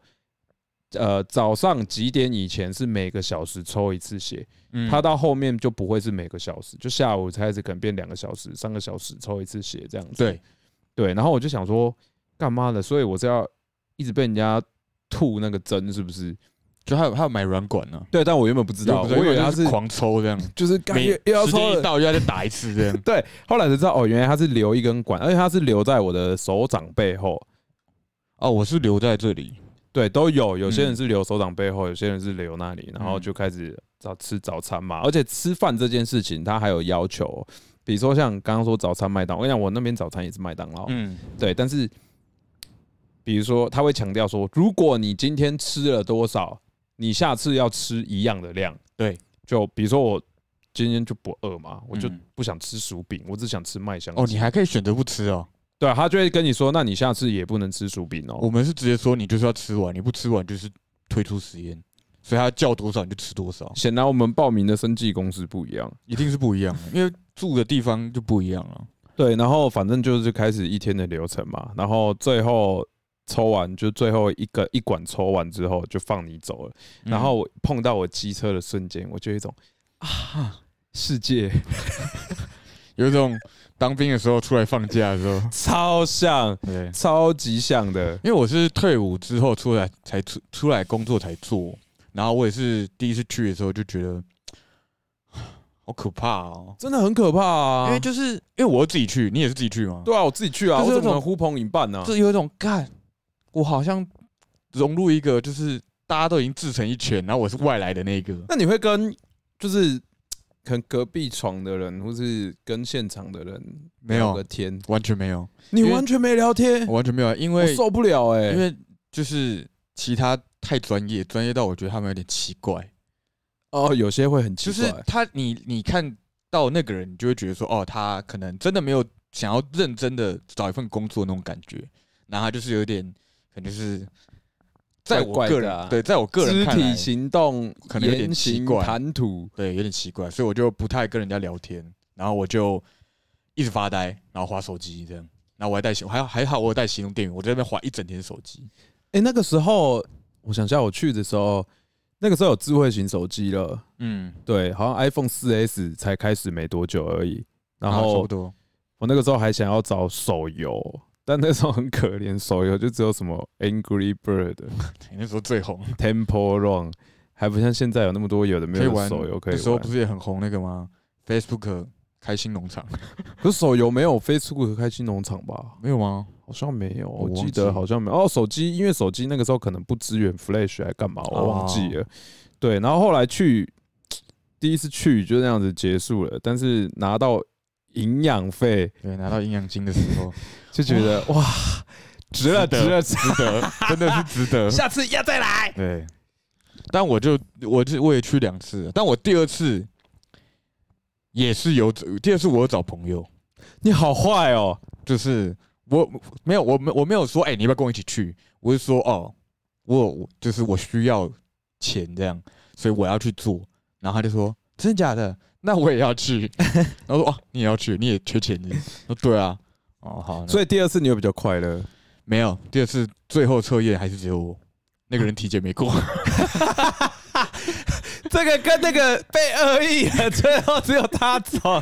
呃，早上几点以前是每个小时抽一次血，他到后面就不会是每个小时，就下午开始可能变两个小时、三个小时抽一次血这样子。对对，然后我就想说，干嘛的？所以我是要一直被人家吐那个针，是不是？就还有还有买软管呢，对，但我原本不知道，我以为他是狂抽这样，就是每要抽一到又要再打一次这样。对，后来才知道哦，原来他是留一根管，而且他是留在我的手掌背后。哦，我是留在这里。对，都有，有些人是留手掌背后，有些人是留那里，然后就开始早吃早餐嘛。而且吃饭这件事情，他还有要求，比如说像刚刚说早餐麦当，我跟你讲，我那边早餐也是麦当劳。嗯，对，但是比如说他会强调说，如果你今天吃了多少。你下次要吃一样的量，对，就比如说我今天就不饿嘛，我就不想吃薯饼，我只想吃麦香。哦，你还可以选择不吃哦。对啊，他就会跟你说，那你下次也不能吃薯饼哦。我们是直接说你就是要吃完，你不吃完就是退出实验，所以他叫多少你就吃多少。显然我们报名的生计公司不一样，一定是不一样，因为住的地方就不一样了。对，然后反正就是开始一天的流程嘛，然后最后。抽完就最后一个一管抽完之后就放你走了，然后碰到我机车的瞬间，我就一种啊，世界 有一种当兵的时候出来放假的时候，超像，对，超级像的。因为我是退伍之后出来才出出来工作才做，然后我也是第一次去的时候就觉得 好可怕哦，真的很可怕啊！因为就是因为我自己去，你也是自己去吗？对啊，我自己去啊，我怎么呼朋引伴呢？就有一种干。我好像融入一个，就是大家都已经自成一圈，然后我是外来的那个。那你会跟就是 可能隔壁床的人，或是跟现场的人没有个天，完全没有。你完全没聊天，完全没有，因为受不了哎，因为就是其他太专业，专业到我觉得他们有点奇怪。哦，有些会很奇怪，就是他你你看到那个人，你就会觉得说，哦，他可能真的没有想要认真的找一份工作那种感觉，然后他就是有点。肯定是在我个人啊对，在我个人肢体行动可能有点奇怪，谈吐对有点奇怪，所以我就不太跟人家聊天，然后我就一直发呆，然后划手机这样。然后我还带行，还还好我有带行动电源，我在那边划一整天手机。哎，那个时候我想下我去的时候，那个时候有智慧型手机了，嗯，对，好像 iPhone 四 S 才开始没多久而已。然后我那个时候还想要找手游。但那时候很可怜，手游就只有什么 Angry Bird，那时候最红，Temple Run，还不像现在有那么多有的没有手游可以玩。那时候不是也很红那个吗？Facebook 开心农场，可是手游没有 Facebook 开心农场吧？没有吗？好像没有，我记得好像没有。哦，手机因为手机那个时候可能不支援 Flash 还干嘛，我忘记了。对，然后后来去第一次去就那样子结束了，但是拿到。营养费，对，拿到营养金的时候 就觉得哇，值了，值了，值得，真的是值得。下次要再来。对，但我就我就我也去两次，但我第二次也是有，第二次我有找朋友。你好坏哦，就是我没有，我没我没有说，哎，你要不要跟我一起去？我是说，哦，我就是我需要钱这样，所以我要去做。然后他就说，真的假的？那我也要去，然后说哇，你也要去，你也缺钱你。说对啊，哦好，所以第二次你又比较快乐？没有，第二次最后测验还是只有我，那个人体检没过。这个跟那个被恶意的最后只有他走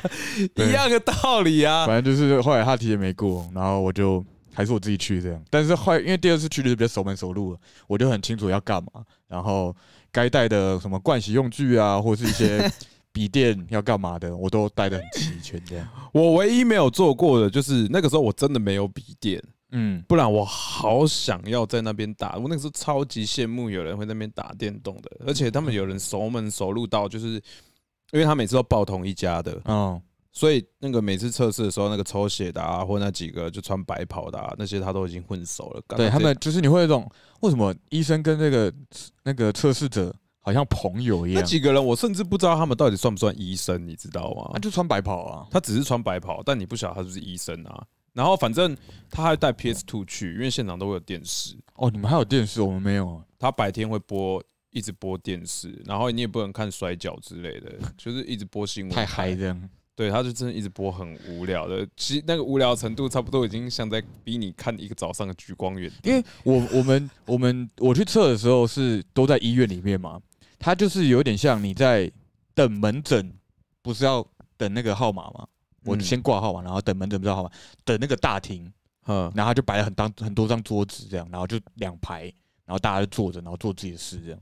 一样的道理啊。反正就是后来他体检没过，然后我就还是我自己去这样。但是后来因为第二次去就是比较熟门熟路了，我就很清楚要干嘛，然后该带的什么盥洗用具啊，或是一些。笔电要干嘛的，我都带的很齐全。这样，我唯一没有做过的就是那个时候我真的没有笔电，嗯，不然我好想要在那边打。我那个时候超级羡慕有人会那边打电动的，而且他们有人熟门熟路到，就是因为他每次都报同一家的，嗯，所以那个每次测试的时候，那个抽血的啊，或那几个就穿白袍的啊，那些他都已经混熟了。对他们，就是你会有种为什么医生跟那个那个测试者。好像朋友一样，那几个人我甚至不知道他们到底算不算医生，你知道吗？他就穿白袍啊，他只是穿白袍，但你不晓得他是不是医生啊。然后反正他还带 PS Two 去，因为现场都会有电视。哦，你们还有电视，我们没有。他白天会播，一直播电视，然后你也不能看摔跤之类的，就是一直播新闻。太嗨这样。对，他就真的一直播很无聊的，其实那个无聊程度差不多已经像在逼你看一个早上的聚光远。因为我我们我们我去测的时候是都在医院里面嘛。它就是有点像你在等门诊，不是要等那个号码吗？我先挂号码，然后等门诊不知道号码，等那个大厅，嗯，然后就摆了很当很多张桌子这样，然后就两排，然后大家就坐着，然后做自己的事这样。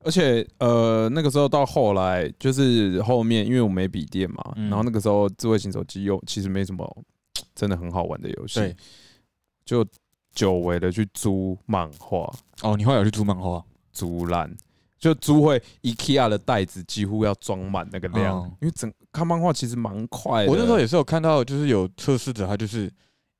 而且呃，那个时候到后来就是后面，因为我没笔电嘛，然后那个时候智慧型手机又其实没什么真的很好玩的游戏，就久违的去租漫画。哦，你后来有去租漫画，租烂。就租会 IKEA 的袋子几乎要装满那个量，因为整看漫画其实蛮快的。我那时候也是有看到，就是有测试者，他就是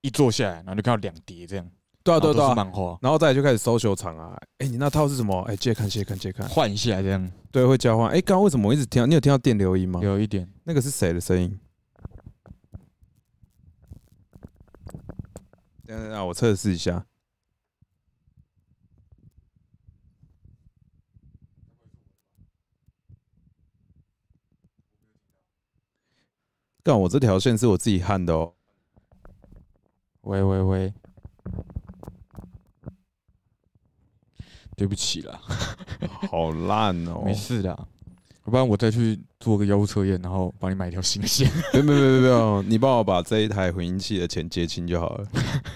一坐下来，然后就看到两叠这样。对啊，对啊，漫画，然后再就开始搜修场啊。哎，你那套是什么？哎，借看，借看，借看，换一下这样。对，会交换。哎，刚刚为什么我一直听到？你有听到电流音吗？有一点。那个是谁的声音？等等，我测试一下。但我这条线是我自己焊的哦。喂喂喂，对不起啦，好烂哦。没事的，要不然我再去做个药物测验，然后帮你买一条新的线。没有没有没有没有，你帮我把这一台回音器的钱结清就好了，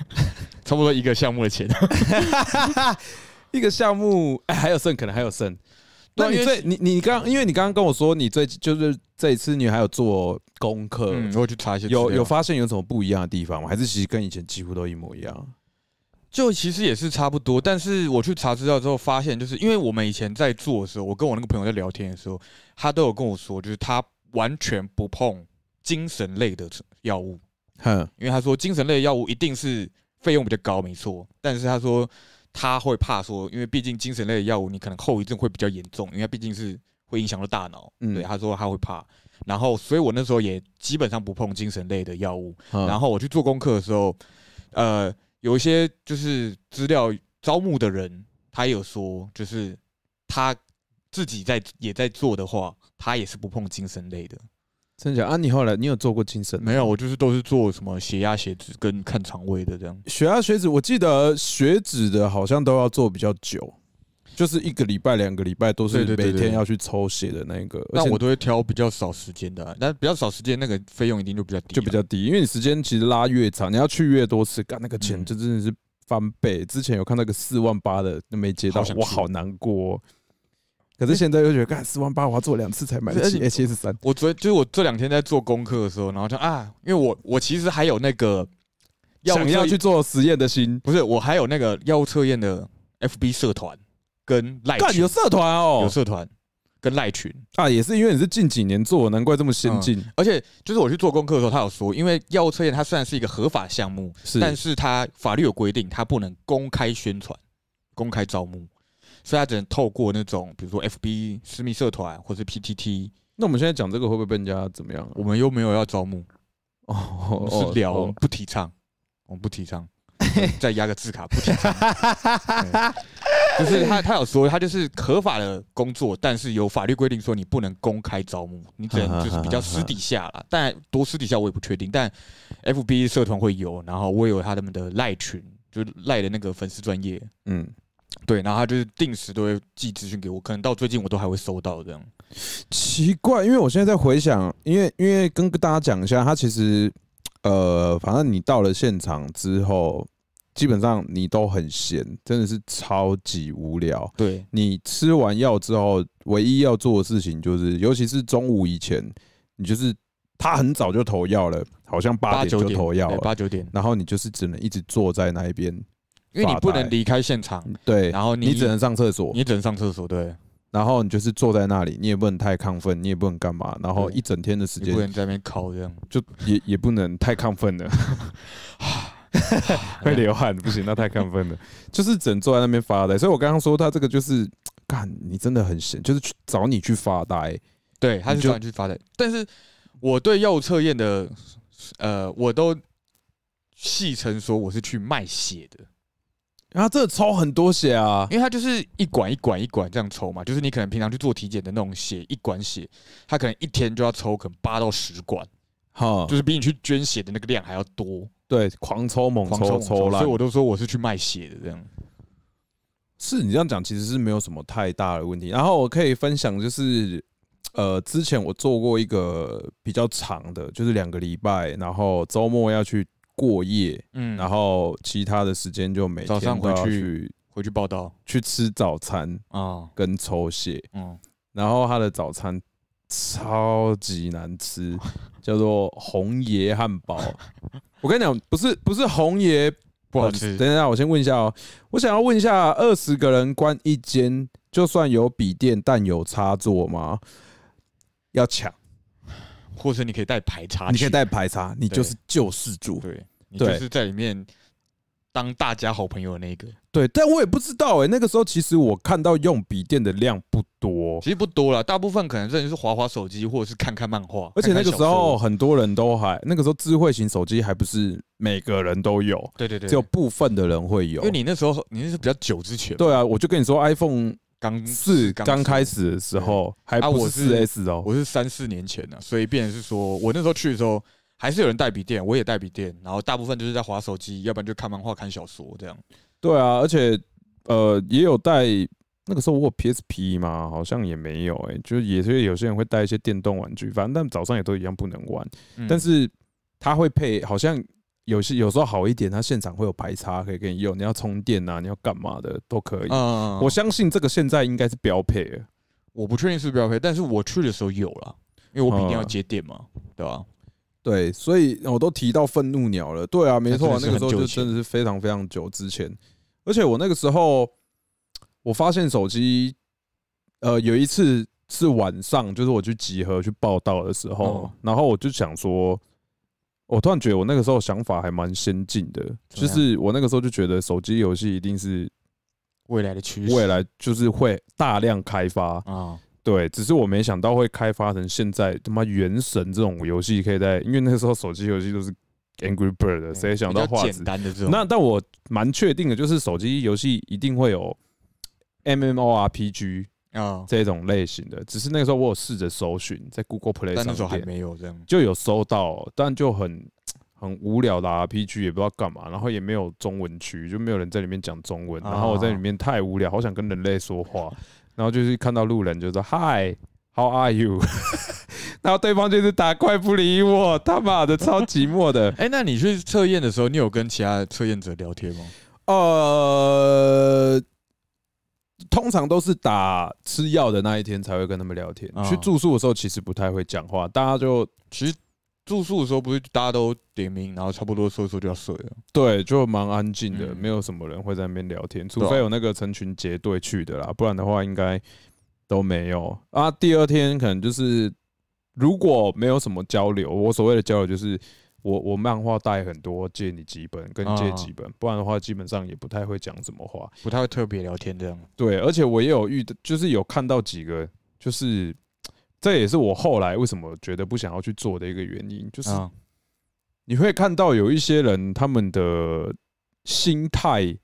差不多一个项目的钱。一个项目，哎，还有剩，可能还有剩。那你最你你刚，因为你刚刚跟我说你最就是这一次你还有做功课，我去查一些，有有发现有什么不一样的地方吗？还是其实跟以前几乎都一模一样？就其实也是差不多，但是我去查资料之后发现，就是因为我们以前在做的时候，我跟我那个朋友在聊天的时候，他都有跟我说，就是他完全不碰精神类的药物，哼，因为他说精神类的药物一定是费用比较高，没错，但是他说。他会怕说，因为毕竟精神类的药物，你可能后遗症会比较严重，因为毕竟是会影响到大脑。对，他说他会怕，然后所以我那时候也基本上不碰精神类的药物。然后我去做功课的时候，呃，有一些就是资料招募的人，他有说，就是他自己在也在做的话，他也是不碰精神类的。真假啊？你后来你有做过精神？没有，我就是都是做什么血压、血脂跟看肠胃的这样。血压、血脂，我记得血脂的好像都要做比较久，就是一个礼拜、两个礼拜都是每天要去抽血的那个。那我都会挑比较少时间的，但比较少时间那个费用一定就比较低，就比较低，因为你时间其实拉越长，你要去越多次，干那个钱就真的是翻倍。之前有看到个四万八的没接到，我好难过。可是现在又觉得，干四万八，我要做两次才买得起 H S 三。我昨就是我这两天在做功课的时候，然后就啊，因为我我其实还有那个想要去做实验的心，不是我还有那个药物测验的 F B 社团跟赖群，有社团哦，有社团跟赖群啊，也是因为你是近几年做，难怪这么先进。而且就是我去做功课的时候，他有说，因为药物测验它虽然是一个合法项目，是，但是它法律有规定，它不能公开宣传、公开招募。所以他只能透过那种，比如说 FB 私密社团或是 PTT。那我们现在讲这个会不会被人家怎么样？我们又没有要招募，哦，是聊不提倡，我们不提倡，再压个字卡不提倡。就是他他有说，他就是合法的工作，但是有法律规定说你不能公开招募，你只能就是比较私底下了。但多私底下我也不确定。但 FB 社团会有，然后我有他们的赖群，就赖的那个粉丝专业，嗯。对，然后他就是定时都会寄资讯给我，可能到最近我都还会收到这样。奇怪，因为我现在在回想，因为因为跟大家讲一下，他其实呃，反正你到了现场之后，基本上你都很闲，真的是超级无聊。对，你吃完药之后，唯一要做的事情就是，尤其是中午以前，你就是他很早就投药了，好像八点就投药了，八九点，然后你就是只能一直坐在那一边。因为你不能离开现场，对，然后你只能上厕所，你只能上厕所，对，然后你就是坐在那里，你也不能太亢奋，你也不能干嘛，然后一整天的时间不能在那边烤，这样。就也也不能太亢奋了，会流汗，不行，那太亢奋了，就是只能坐在那边发呆。所以我刚刚说他这个就是，干，你真的很闲，就是去找你去发呆，对，他是找你去发呆。但是我对药物测验的，呃，我都戏称说我是去卖血的。然后这抽很多血啊，因为它就是一管一管一管这样抽嘛，就是你可能平常去做体检的那种血，一管血，它可能一天就要抽可能八到十管，哈，就是比你去捐血的那个量还要多。对，狂抽猛抽抽所以我都说我是去卖血的这样。是你这样讲其实是没有什么太大的问题。然后我可以分享就是，呃，之前我做过一个比较长的，就是两个礼拜，然后周末要去。过夜，嗯，然后其他的时间就每天回去回去报道，去吃早餐啊，跟抽血，嗯，然后他的早餐超级难吃，叫做红爷汉堡。我跟你讲，不是不是红爷不好吃。等一下，我先问一下哦，我想要问一下，二十个人关一间，就算有笔电但有插座吗？要抢。或者你可以带排插，你可以带排插，你就是救世主，对你就是在里面当大家好朋友的那个。对，但我也不知道哎，那个时候其实我看到用笔电的量不多，其实不多了，大部分可能真的是滑滑手机或者是看看漫画。而且那个时候很多人都还，那个时候智慧型手机还不是每个人都有，对对对，只有部分的人会有。因为你那时候你那是比较久之前，对啊，我就跟你说 iPhone。刚四刚开始的时候，还不是四 S 哦，我是三四年前的，所以变是说我那时候去的时候，还是有人带笔电，我也带笔电，然后大部分就是在划手机，要不然就看漫画、看小说这样。对啊，而且呃也有带，那个时候我有 PSP 嘛，好像也没有哎，就是也是有些人会带一些电动玩具，反正但早上也都一样不能玩，但是他会配好像。有些有时候好一点，他现场会有排插可以给你用，你要充电啊，你要干嘛的都可以。嗯，我相信这个现在应该是标配。我不确定是标配，但是我去的时候有了，因为我笔电要接电嘛，对吧？对，所以我都提到愤怒鸟了。对啊，没错，那个时候就真的是非常非常久之前。而且我那个时候，我发现手机，呃，有一次是晚上，就是我去集合去报道的时候，然后我就想说。我突然觉得我那个时候想法还蛮先进的，就是我那个时候就觉得手机游戏一定是未来的趋势，未来就是会大量开发啊。对，只是我没想到会开发成现在他妈原神这种游戏可以在，因为那个时候手机游戏都是 Angry Bird 的，谁想到画质简单的这种？那但我蛮确定的，就是手机游戏一定会有 MMORPG 啊这种类型的，只是那个时候我有试着搜寻在 Google Play 上，但那时候还没有这样，就有搜到，但就很很无聊的 RPG，也不知道干嘛，然后也没有中文区，就没有人在里面讲中文，然后我在里面太无聊，好想跟人类说话，然后就是看到路人就说 Hi，How are you？然后对方就是打怪不理我，他妈的超寂寞的。哎，那你去测验的时候，你有跟其他测验者聊天吗？呃，通常都是打吃药的那一天才会跟他们聊天。去住宿的时候其实不太会讲话，大家就其实住宿的时候不是大家都点名，然后差不多说一说就要睡了。对，就蛮安静的，没有什么人会在那边聊天，除非有那个成群结队去的啦，不然的话应该都没有。啊，第二天可能就是。如果没有什么交流，我所谓的交流就是我我漫画带很多，借你几本，跟借几本，不然的话基本上也不太会讲什么话，不太会特别聊天这样。对，而且我也有遇，就是有看到几个，就是这也是我后来为什么觉得不想要去做的一个原因，就是你会看到有一些人他们的心态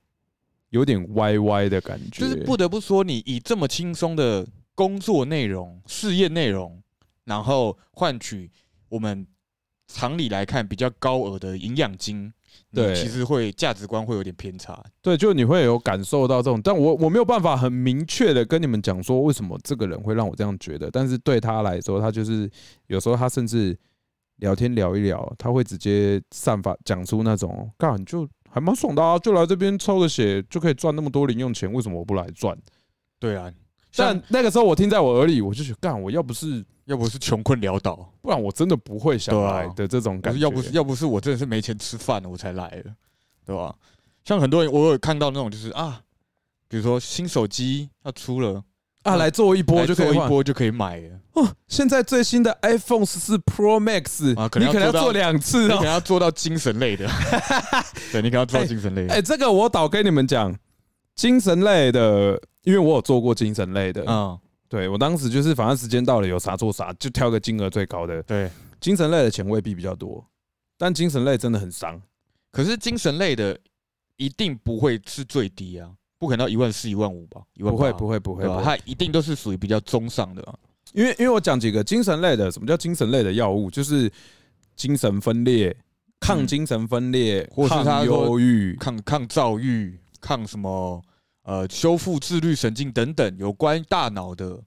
有点歪歪的感觉，就是不得不说，你以这么轻松的工作内容、事业内容。然后换取我们常理来看比较高额的营养金，对，其实会价值观会有点偏差。对，就你会有感受到这种，但我我没有办法很明确的跟你们讲说为什么这个人会让我这样觉得。但是对他来说，他就是有时候他甚至聊天聊一聊，他会直接散发讲出那种干就还蛮爽的啊，就来这边抽个血就可以赚那么多零用钱，为什么我不来赚？对啊。但那个时候我听在我耳里，我就觉得干，我要不是要不是穷困潦倒，不然我真的不会想来的这种感觉。要不是要不是我真的是没钱吃饭了，我才来的，对吧？像很多人，我有看到那种就是啊，比如说新手机要出了啊，来做一波就可以一波就可以买了。哦，现在最新的 iPhone 十四 Pro Max 啊，可能要做两次，你可能要做到精神类的。对，你可能要做到精神类。哎，这个我倒跟你们讲，精神类的。因为我有做过精神类的，嗯，对我当时就是反正时间到了有啥做啥，就挑个金额最高的。对，精神类的钱未必比较多，但精神类真的很伤。可是精神类的一定不会是最低啊，不可能到一万四、一万五吧？一万不会不会不会，它一定都是属于比较中上的。因为因为我讲几个精神类的，什么叫精神类的药物？就是精神分裂、抗精神分裂，或是抗忧郁、抗抗躁郁、抗什么？呃，修复自律神经等等有关大脑的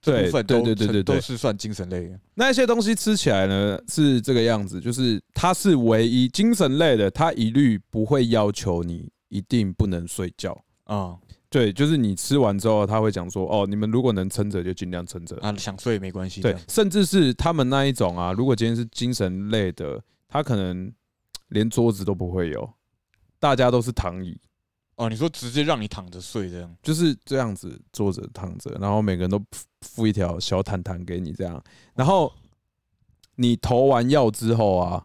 这部分，对对对对都是算精神类的。那一些东西吃起来呢是这个样子，就是它是唯一精神类的，它一律不会要求你一定不能睡觉啊。对，就是你吃完之后，他会讲说，哦，你们如果能撑着就尽量撑着啊，想睡也没关系。对，甚至是他们那一种啊，如果今天是精神类的，他可能连桌子都不会有，大家都是躺椅。哦，你说直接让你躺着睡这样，就是这样子坐着躺着，然后每个人都附一条小毯毯给你这样，然后你投完药之后啊，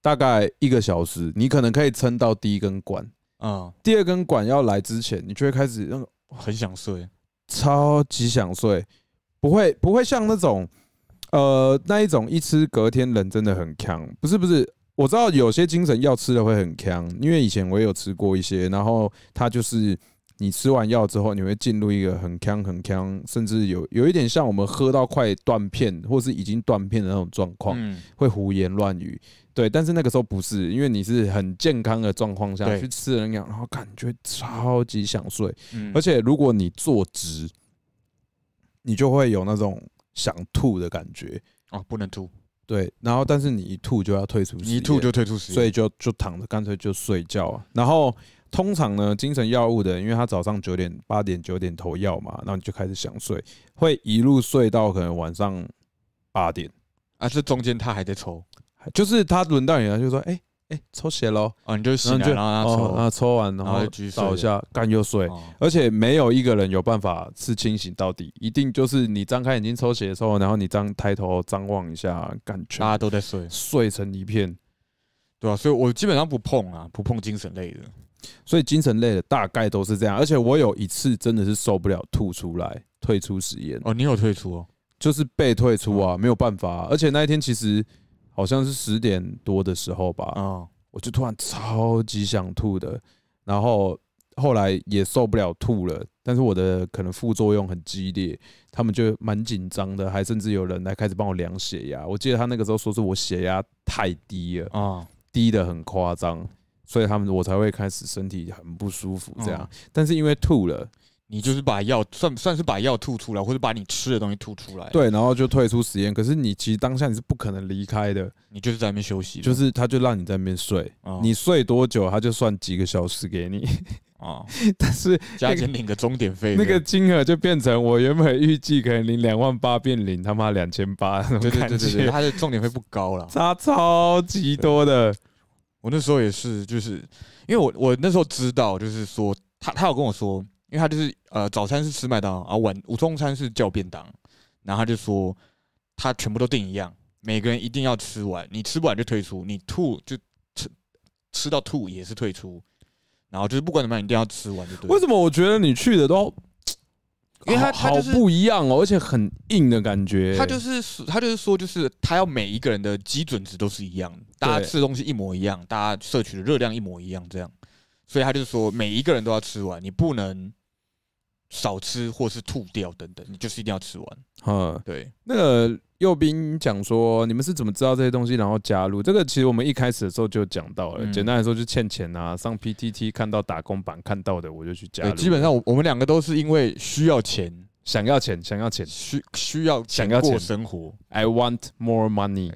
大概一个小时，你可能可以撑到第一根管，啊，第二根管要来之前，你就会开始那个很想睡，超级想睡，不会不会像那种呃那一种一吃隔天人真的很强，不是不是。我知道有些精神药吃了会很康，因为以前我也有吃过一些，然后它就是你吃完药之后，你会进入一个很康很康，甚至有有一点像我们喝到快断片或是已经断片的那种状况，会胡言乱语。对，但是那个时候不是，因为你是很健康的状况下去吃人药，然后感觉超级想睡，而且如果你坐直，你就会有那种想吐的感觉。哦，不能吐。对，然后但是你一吐就要退出，一吐就退出，所以就就躺着，干脆就睡觉。啊然后通常呢，精神药物的，因为他早上九点、八点、九点投药嘛，然后你就开始想睡，会一路睡到可能晚上八点，啊，这中间他还在抽，就是他轮到你了，就说，哎。哎，抽血喽！哦，你就醒来，然后抽，然后抽完，然后倒下，干又睡。而且没有一个人有办法是清醒到底，一定就是你张开眼睛抽血的时候，然后你张抬头张望一下，感觉大家都在睡，睡成一片，对啊？所以我基本上不碰啊，不碰精神类的。所以精神类的大概都是这样。而且我有一次真的是受不了，吐出来，退出实验。哦，你有退出哦？就是被退出啊，没有办法。而且那一天其实。好像是十点多的时候吧，啊，我就突然超级想吐的，然后后来也受不了吐了，但是我的可能副作用很激烈，他们就蛮紧张的，还甚至有人来开始帮我量血压。我记得他那个时候说是我血压太低了啊，低的很夸张，所以他们我才会开始身体很不舒服这样。但是因为吐了。你就是把药算算是把药吐出来，或者把你吃的东西吐出来。对，然后就退出实验。可是你其实当下你是不可能离开的，你就是在那边休息。就是他就让你在那边睡，你睡多久他就算几个小时给你。哦，但是加减领个终点费，那个金额就变成我原本预计可能领两万八，变领他妈两千八。对对对对，他的重点费不高了，差超级多的。我那时候也是，就是因为我我那时候知道，就是说他他有跟我说。因为他就是呃早餐是吃麦当劳，啊晚午中餐是叫便当，然后他就说他全部都订一样，每个人一定要吃完，你吃不完就退出，你吐就吃吃到吐也是退出，然后就是不管怎么样一定要吃完就对。为什么我觉得你去的都，因为他好不一样哦，而且很硬的感觉。他就是他就是说就是他要每一个人的基准值都是一样，大家吃的东西一模一样，大家摄取的热量一模一样，这样，所以他就是说每一个人都要吃完，你不能。少吃或是吐掉等等，你就是一定要吃完。嗯，对。那个右斌讲说，你们是怎么知道这些东西，然后加入？这个其实我们一开始的时候就讲到了。简单来说，就欠钱啊，上 PTT 看到打工版看到的，我就去加入。基本上，我我们两个都是因为需要钱，想要钱，想要钱，需需要想要过生活。I want more money。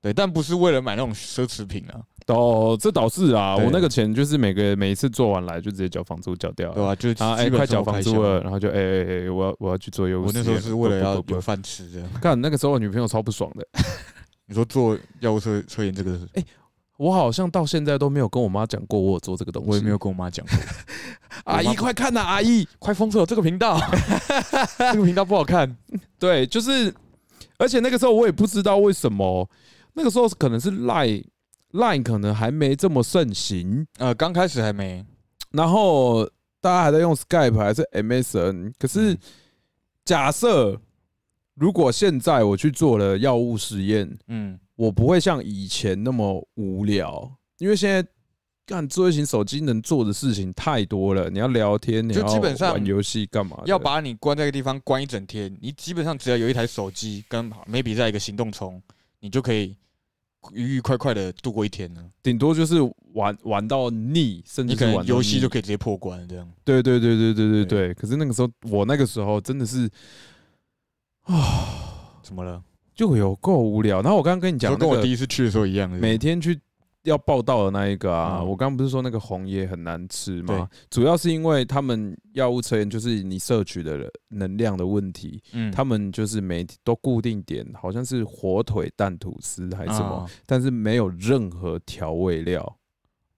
对，但不是为了买那种奢侈品啊。哦，这倒是啊，我那个钱就是每个每一次做完来就直接缴房租缴掉，对吧？就啊，哎，快缴房租了，然后就哎哎哎，我要我要去做业务。我那时候是为了要有饭吃这样。看那个时候，我女朋友超不爽的。你说做药物测测验这个？哎，我好像到现在都没有跟我妈讲过我有做这个东西。我也没有跟我妈讲过。阿姨，快看呐！阿姨，快封锁这个频道，这个频道不好看。对，就是，而且那个时候我也不知道为什么，那个时候可能是赖。Line 可能还没这么盛行，呃，刚开始还没，然后大家还在用 Skype 还是 MSN。可是假设如果现在我去做了药物实验，嗯，我不会像以前那么无聊，因为现在干智慧型手机能做的事情太多了。你要聊天，你要玩游戏，干嘛？要把你关在一个地方关一整天，你基本上只要有一台手机跟 maybe 在一个行动充，你就可以。愉愉快快的度过一天呢，顶多就是玩玩到腻，甚至可能游戏就可以直接破关这样。对对对对对对对。可是那个时候，我那个时候真的是啊，怎么了？就有够无聊。然后我刚刚跟你讲，跟我第一次去的时候一样，每天去。要报道的那一个啊，我刚刚不是说那个红叶很难吃吗？主要是因为他们药物测验就是你摄取的能量的问题，嗯，他们就是每都固定点，好像是火腿蛋吐司还是什么，但是没有任何调味料。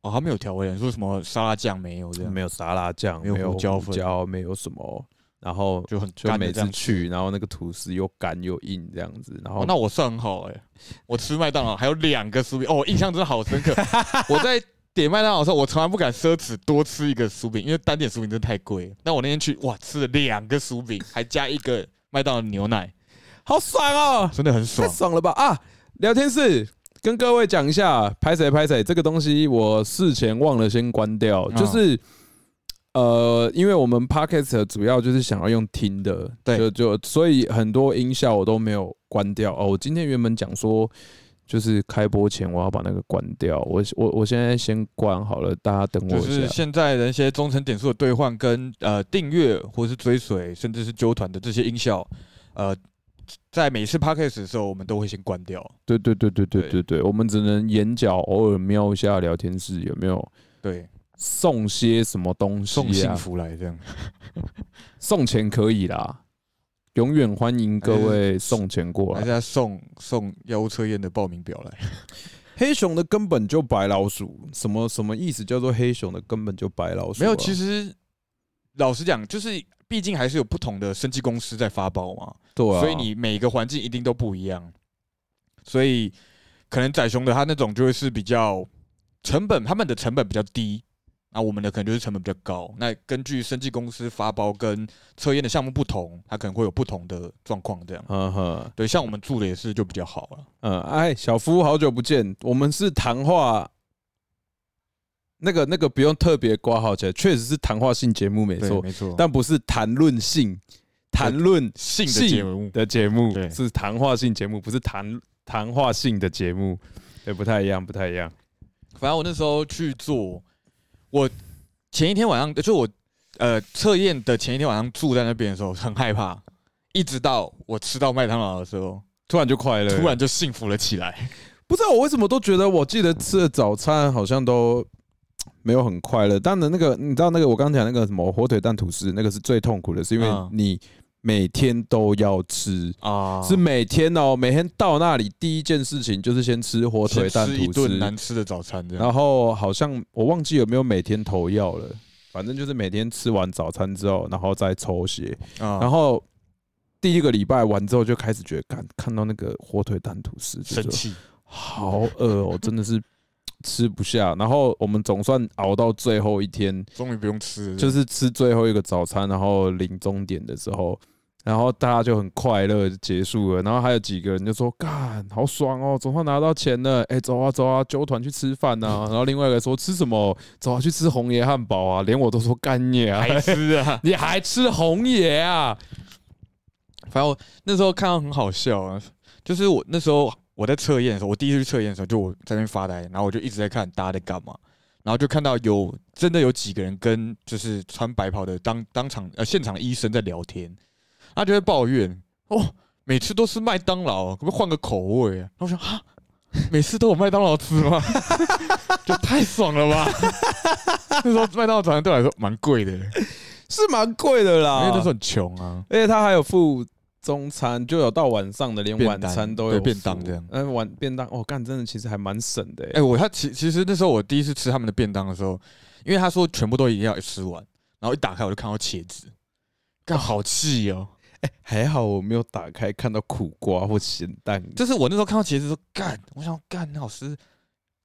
哦，他没有调味料，说什么沙拉酱没有这样，没有沙拉酱，没有胡椒粉，没有什么。然后就很就每次去，然后那个吐司又干又硬这样子，然后那我算很好哎，我吃麦当劳还有两个酥饼哦，我印象真的好深刻。我在点麦当劳的时候，我从来不敢奢侈多吃一个酥饼，因为单点酥饼真的太贵。但我那天去哇，吃了两个酥饼，还加一个麦当劳牛奶，好爽哦，真的很爽，太爽了吧啊！聊天室跟各位讲一下，拍谁拍谁这个东西，我事前忘了先关掉，就是。呃，因为我们 podcast 主要就是想要用听的，对，就就所以很多音效我都没有关掉哦。我今天原本讲说，就是开播前我要把那个关掉，我我我现在先关好了，大家等我一下。就是现在的一些忠诚点数的兑换跟呃订阅或是追随，甚至是揪团的这些音效，呃，在每次 podcast 的时候，我们都会先关掉。对对对对对对对，我们只能眼角偶尔瞄一下聊天室有没有。对。送些什么东西？送幸福来这样，送钱可以啦，永远欢迎各位送钱过来。大家送送药物测验的报名表来。黑熊的根本就白老鼠，什么什么意思？叫做黑熊的根本就白老鼠？没有，其实老实讲，就是毕竟还是有不同的生技公司在发包嘛，对，所以你每个环境一定都不一样，所以可能仔熊的它那种就会是比较成本，他们的成本比较低。那我们的可能就是成本比较高。那根据生技公司发包跟测验的项目不同，它可能会有不同的状况。这样，嗯哼，对，像我们住的也是就比较好了。嗯，哎，小夫好久不见，我们是谈话那个那个不用特别挂号起来，确实是谈话性节目没错，没错，但不是谈论性谈论性的节目的节目，是谈话性节目，不是谈谈话性的节目，对，不太一样，不太一样。反正我那时候去做，我前一天晚上就我呃测验的前一天晚上住在那边的时候很害怕，一直到我吃到麦当劳的时候，突然就快乐，突然就幸福了起来。不知道我为什么都觉得，我记得吃的早餐好像都没有很快乐。但的，那个你知道那个我刚讲那个什么火腿蛋吐司，那个是最痛苦的，是因为你每天都要吃啊，是每天哦，每天到那里第一件事情就是先吃火腿蛋吐司，难吃的早餐。然后好像我忘记有没有每天投药了，反正就是每天吃完早餐之后，然后再抽血。然后第一个礼拜完之后就开始觉得，看看到那个火腿蛋吐司生气。好饿哦，真的是 吃不下。然后我们总算熬到最后一天，终于不用吃，就是吃最后一个早餐，然后临终点的时候，然后大家就很快乐结束了。然后还有几个人就说：“干，好爽哦，总算拿到钱了！哎，走啊走啊，揪团去吃饭呐。”然后另外一个说：“吃什么？走啊，去吃红爷汉堡啊！”连我都说干你啊，还吃啊？你还吃红爷啊？反正我那时候看到很好笑啊，就是我那时候。我在测验的时候，我第一次去测验的时候，就我在那边发呆，然后我就一直在看大家在干嘛，然后就看到有真的有几个人跟就是穿白袍的当当场呃现场医生在聊天，他就会抱怨哦，每次都是麦当劳，可不可以换个口味啊？我想啊，每次都有麦当劳吃吗？就太爽了吧！那时候麦当劳早餐对我来说蛮贵的，是蛮贵的啦，因为那时候很穷啊，而且他还有付。中餐就有到晚上的，连晚餐都有便当这样。嗯，晚便当哦，干真的其实还蛮省的。哎，我他其其实那时候我第一次吃他们的便当的时候，因为他说全部都一定要吃完，然后一打开我就看到茄子，干好气哦。哎，还好我没有打开看到苦瓜或咸蛋。就是我那时候看到茄子说干，我想干老师，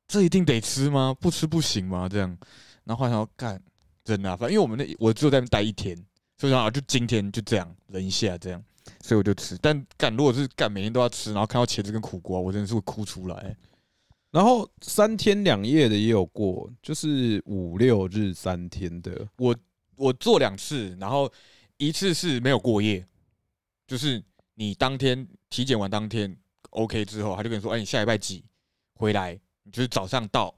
这一定得吃吗？不吃不行吗？这样，然后后来想干，真的，反正因为我们那我只有在那待一天，所以想啊，就今天就这样忍一下这样。所以我就吃，但干如果是干每天都要吃，然后看到茄子跟苦瓜，我真的是会哭出来。然后三天两夜的也有过，就是五六日三天的。我我做两次，然后一次是没有过夜，就是你当天体检完当天 OK 之后，他就跟你说：“哎，你下礼拜几回来？你就是早上到，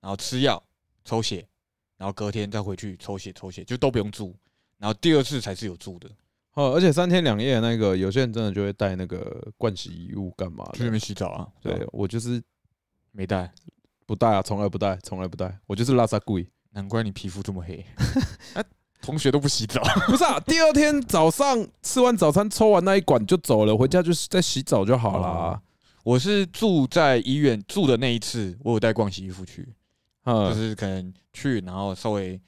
然后吃药抽血，然后隔天再回去抽血抽血，就都不用住。然后第二次才是有住的。”哦，而且三天两夜那个，有些人真的就会带那个盥洗衣物干嘛？去那边洗澡啊？对我就是没带，不带啊，从来不带，从来不带。我就是拉萨贵，难怪你皮肤这么黑。哎，同学都不洗澡，不是啊？第二天早上吃完早餐，抽完那一管就走了，回家就是在洗澡就好了。我是住在医院住的那一次，我有带逛洗衣服去，就是可能去，然后稍微。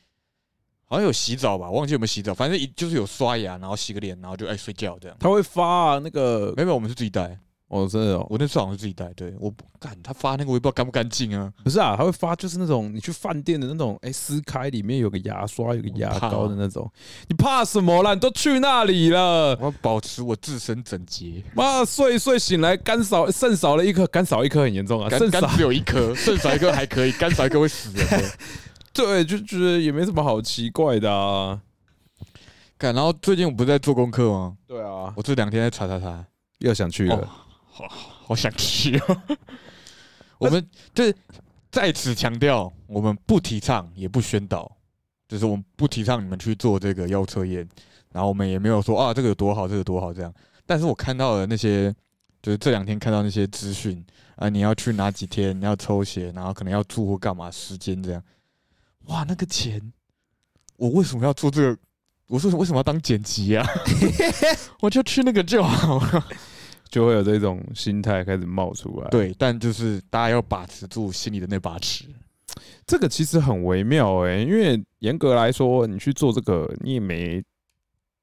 好像有洗澡吧，忘记有没有洗澡，反正一就是有刷牙，然后洗个脸，然后就爱睡觉这样。他会发啊，那个没有，我们是自己带。哦，真的，我那次好像是自己带。对，我不干，他发那个我也不知道干不干净啊。不是啊，他会发就是那种你去饭店的那种，哎，撕开里面有个牙刷，有个牙膏的那种。你怕什么啦？你都去那里了，我要保持我自身整洁。妈，睡一睡醒来，肝少肾少了一颗，肝少一颗很严重啊。肾少只有一颗，肾少一颗还可以，肝少一颗会死人。对，就觉得也没什么好奇怪的啊。看，然后最近我不是在做功课吗？对啊，我这两天在查查查，又想去了，好好想吃啊。我们就是在此强调，我们不提倡也不宣导，就是我们不提倡你们去做这个药测验，然后我们也没有说啊这个有多好，这个多好这样。但是我看到了那些，就是这两天看到那些资讯啊，你要去哪几天，你要抽血，然后可能要住或干嘛，时间这样。哇，那个钱，我为什么要做这个？我说为什么要当剪辑啊？我就去那个就好了，就会有这种心态开始冒出来。对，但就是大家要把持住心里的那把尺。这个其实很微妙哎，因为严格来说，你去做这个，你也没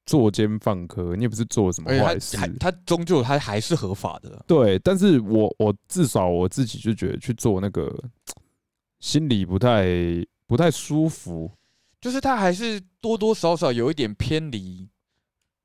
作奸犯科，你也不是做什么坏事，他终究他还是合法的。对，但是我我至少我自己就觉得去做那个，心里不太。不太舒服，就是他还是多多少少有一点偏离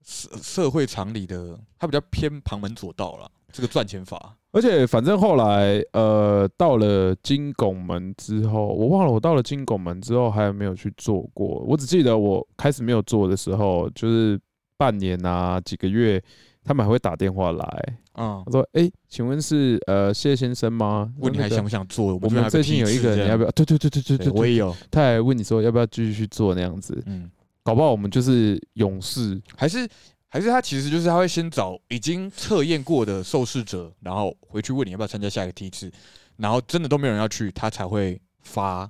社社会常理的，他比较偏旁门左道了。这个赚钱法，而且反正后来呃到了金拱门之后，我忘了我到了金拱门之后还有没有去做过。我只记得我开始没有做的时候，就是半年啊几个月，他们还会打电话来，嗯，他说：“哎，请问是呃谢先生吗？问你还想不想做？我们最近有一个，你要不要？对对对对对对，我也有。他还问你说要不要继续去做那样子，嗯，搞不好我们就是勇士，还是？”还是他其实就是他会先找已经测验过的受试者，然后回去问你要不要参加下一个梯次，然后真的都没有人要去，他才会发。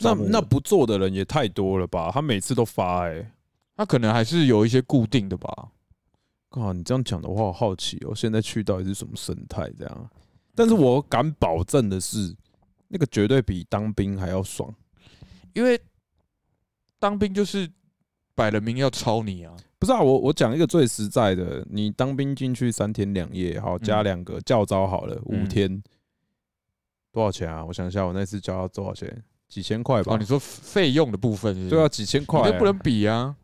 那那不做的人也太多了吧？他每次都发哎，他可能还是有一些固定的吧。啊，你这样讲的话，我好奇哦，现在去到底是什么生态这样？但是我敢保证的是，那个绝对比当兵还要爽，因为当兵就是摆了明要抄你啊。不是啊，我我讲一个最实在的，你当兵进去三天两夜，好加两个教招好了，五天多少钱啊？我想一下，我那次交要多少钱？几千块吧。哦，你说费用的部分，对啊，几千块，那不能比啊。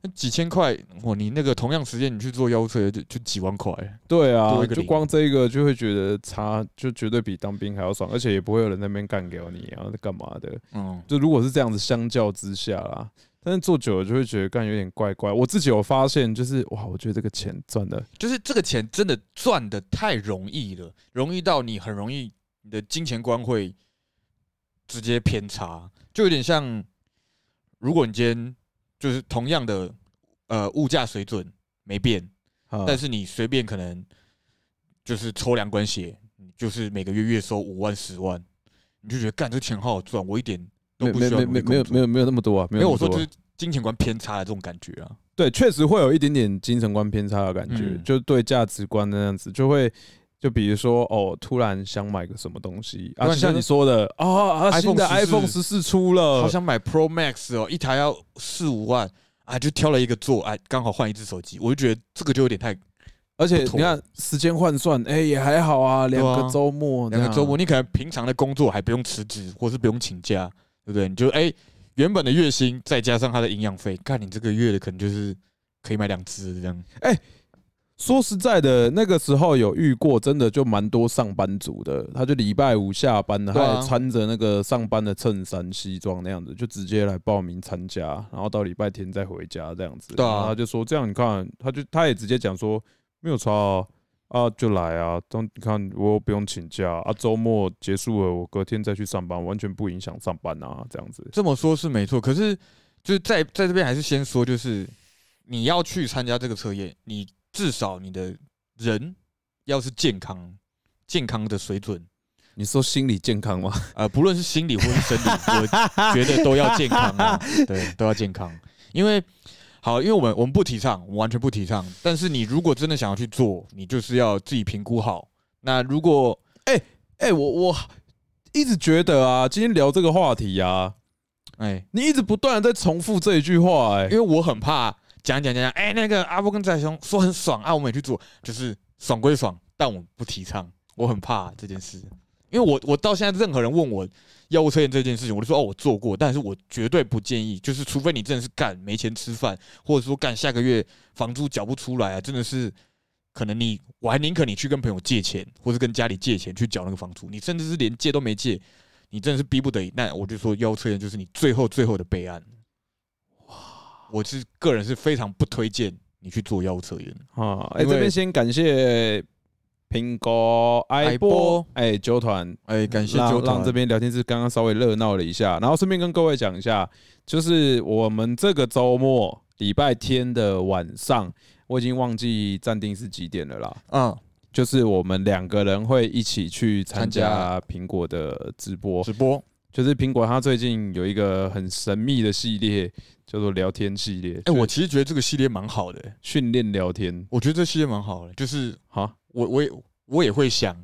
那几千块，哇，你那个同样时间你去做腰车就就几万块。对啊，就光这个就会觉得差，就绝对比当兵还要爽，而且也不会有人那边干掉你啊，在干嘛的？嗯，就如果是这样子相较之下啦。但是做久了就会觉得干有点怪怪。我自己有发现，就是哇，我觉得这个钱赚的，就是这个钱真的赚的太容易了，容易到你很容易你的金钱观会直接偏差，就有点像，如果你今天就是同样的呃物价水准没变，但是你随便可能就是抽两管血，就是每个月月收五万十万，你就觉得干这钱好好赚，我一点。没没没没没有没有没有那么多啊，没有我说就是金钱观偏差的这种感觉啊。对，确实会有一点点精神观偏差的感觉，就对价值观那样子，就会就比如说哦，突然想买个什么东西。啊，像你说的啊，新的 iPhone 十四出了，好想买 Pro Max 哦，一台要四五万啊，就挑了一个做，哎，刚好换一只手机，我就觉得这个就有点太，而且你看时间换算，哎，也还好啊，两个周末，两个周末，你可能平常的工作还不用辞职，或是不用请假。对不对？你就哎，原本的月薪再加上他的营养费，看你这个月的可能就是可以买两只这样。哎，说实在的，那个时候有遇过，真的就蛮多上班族的，他就礼拜五下班了，他穿着那个上班的衬衫西装那样子，就直接来报名参加，然后到礼拜天再回家这样子。对啊，他就说这样，你看，他就他也直接讲说没有差。啊，就来啊！当你看我不用请假啊，周末结束了，我隔天再去上班，完全不影响上班啊，这样子。这么说，是没错。可是，就是在在这边还是先说，就是你要去参加这个测验，你至少你的人要是健康，健康的水准。你说心理健康吗？呃，不论是心理或是生理，我觉得都要健康啊，对，都要健康，因为。好，因为我们我们不提倡，我们完全不提倡。但是你如果真的想要去做，你就是要自己评估好。那如果，哎哎，我我一直觉得啊，今天聊这个话题啊，哎，你一直不断的在重复这一句话，哎，因为我很怕讲讲讲讲，哎，那个阿波跟仔兄说很爽啊，我们也去做，就是爽归爽，但我不提倡，我很怕这件事。因为我我到现在任何人问我药物测验这件事情，我都说哦我做过，但是我绝对不建议，就是除非你真的是干没钱吃饭，或者说干下个月房租缴不出来啊，真的是可能你我还宁可你去跟朋友借钱，或是跟家里借钱去缴那个房租，你甚至是连借都没借，你真的是逼不得已，那我就说药物测验就是你最后最后的备案。哇，我是个人是非常不推荐你去做药物测验啊。哎，这边先感谢。苹果爱波。哎，九团。哎，感谢九团，让这边聊天室刚刚稍微热闹了一下，然后顺便跟各位讲一下，就是我们这个周末礼拜天的晚上，我已经忘记暂定是几点了啦。嗯，就是我们两个人会一起去参加苹果的直播，直播。就是苹果它最近有一个很神秘的系列，叫做聊天系列。哎，我其实觉得这个系列蛮好的，训练聊天，我觉得这系列蛮好的，就是哈。我我也我也会想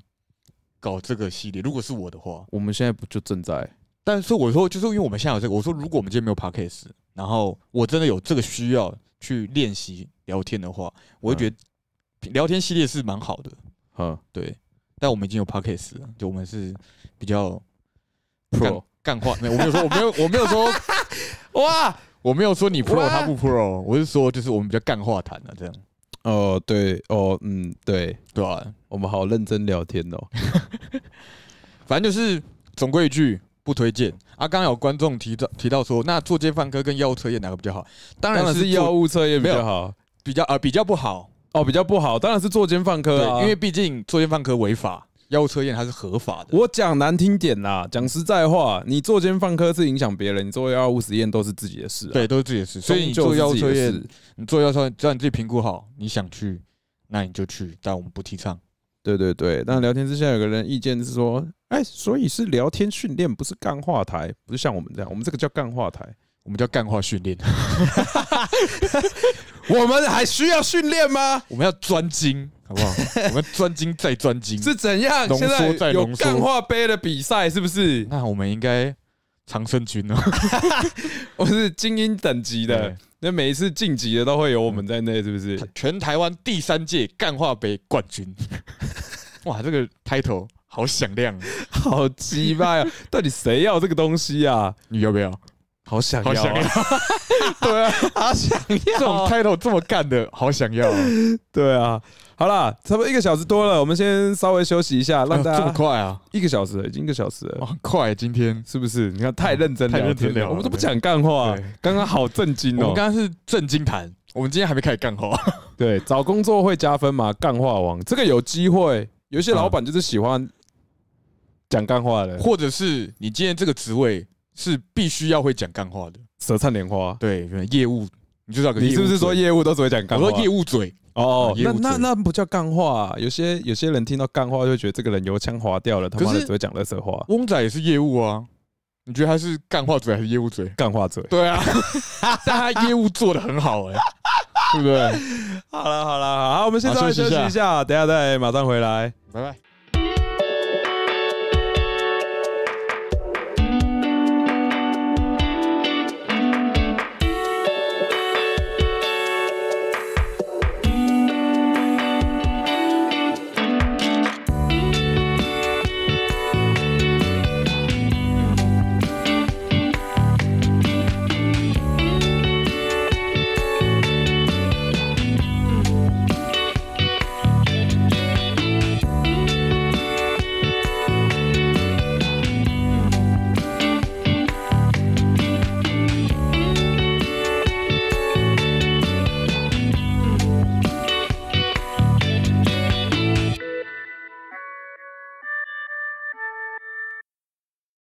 搞这个系列，如果是我的话，我们现在不就正在？但是我说，就是因为我们现在有这个，我说如果我们今天没有 podcast，然后我真的有这个需要去练习聊天的话，我会觉得聊天系列是蛮好的。嗯，对。但我们已经有 podcast 了，就我们是比较 pro 干话。没有，我没有说，我没有，我没有说，哇，我没有说你 pro 他不 pro，我是说就是我们比较干话谈的这样。哦，对，哦，嗯，对，对啊？我们好认真聊天哦。反正就是总归一句，不推荐。啊，刚刚有观众提到提到说，那做奸犯科跟药物测验哪个比较好？当然是药物测验比较好，比较呃比较不好哦，比较不好，当然是做奸犯科啊，因为毕竟做奸犯科违法。药物测验它是合法的。我讲难听点啦，讲实在话，你作奸犯科是影响别人，你做药物实验都是自己的事。对，都是自己的事。所以你做药物测验，你做药测验，只要你自己评估好，你想去，那你就去。但我们不提倡。对对对。那聊天之下有个人意见是说，哎，所以是聊天训练，不是干话台，不是像我们这样，我们这个叫干话台，我们叫干化训练。我们还需要训练吗？我们要专精。好不好？我们专精再专精是怎样？浓缩再浓缩。干化杯的比赛是不是？那我们应该长胜军哦。我是精英等级的，那每一次晋级的都会有我们在内，是不是？全台湾第三届干化杯冠军。哇，这个 title 好响亮，好鸡巴呀！到底谁要这个东西啊？你要不要？好想要，对啊，好想要。这种 title 这么干的，好想要。对啊。好了，差不多一个小时多了，我们先稍微休息一下，让大家这么快啊！一个小时已经一个小时了，很快。今天是不是？你看太认真，太认真了，我们都不讲干话，刚刚好震惊哦。我们刚刚是震惊谈，我们今天还没开始干话。对，找工作会加分吗？干话王，这个有机会。有些老板就是喜欢讲干话的，或者是你今天这个职位是必须要会讲干话的，舌灿莲花。对，业务，你就道个。你是不是说业务都只会讲干话？我说业务嘴。哦，那那那不叫干话，有些有些人听到干话就觉得这个人油腔滑调了，他妈的只会讲乐色话。翁仔也是业务啊，你觉得他是干话嘴还是业务嘴？干话嘴。对啊，但他业务做的很好哎，对不对？好了好了好，我们现在休息一下，等下再马上回来，拜拜。